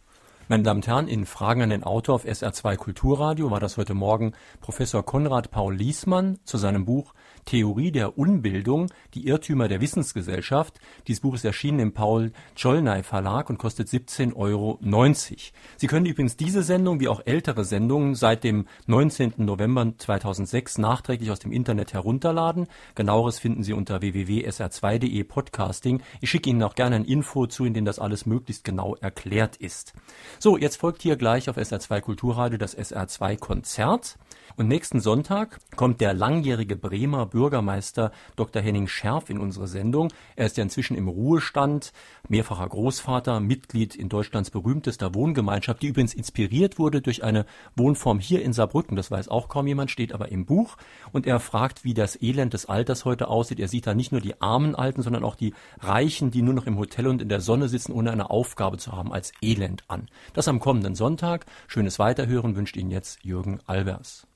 Meine Damen und Herren, in Fragen an den Autor auf SR2 Kulturradio war das heute Morgen Professor Konrad Paul Liesmann zu seinem Buch Theorie der Unbildung, die Irrtümer der Wissensgesellschaft. Dieses Buch ist erschienen im Paul Czollnay Verlag und kostet 17,90 Euro. Sie können übrigens diese Sendung wie auch ältere Sendungen seit dem 19. November 2006 nachträglich aus dem Internet herunterladen. Genaueres finden Sie unter www.sr2.de Podcasting. Ich schicke Ihnen auch gerne ein Info zu, in dem das alles möglichst genau erklärt ist. So, jetzt folgt hier gleich auf SR2 Kulturradio das SR2 Konzert. Und nächsten Sonntag kommt der langjährige Bremer Bürgermeister Dr. Henning Scherf in unsere Sendung. Er ist ja inzwischen im Ruhestand, mehrfacher Großvater, Mitglied in Deutschlands berühmtester Wohngemeinschaft, die übrigens inspiriert wurde durch eine Wohnform hier in Saarbrücken. Das weiß auch kaum jemand, steht aber im Buch. Und er fragt, wie das Elend des Alters heute aussieht. Er sieht da nicht nur die armen Alten, sondern auch die Reichen, die nur noch im Hotel und in der Sonne sitzen, ohne eine Aufgabe zu haben, als Elend an. Das am kommenden Sonntag. Schönes Weiterhören wünscht Ihnen jetzt Jürgen Albers.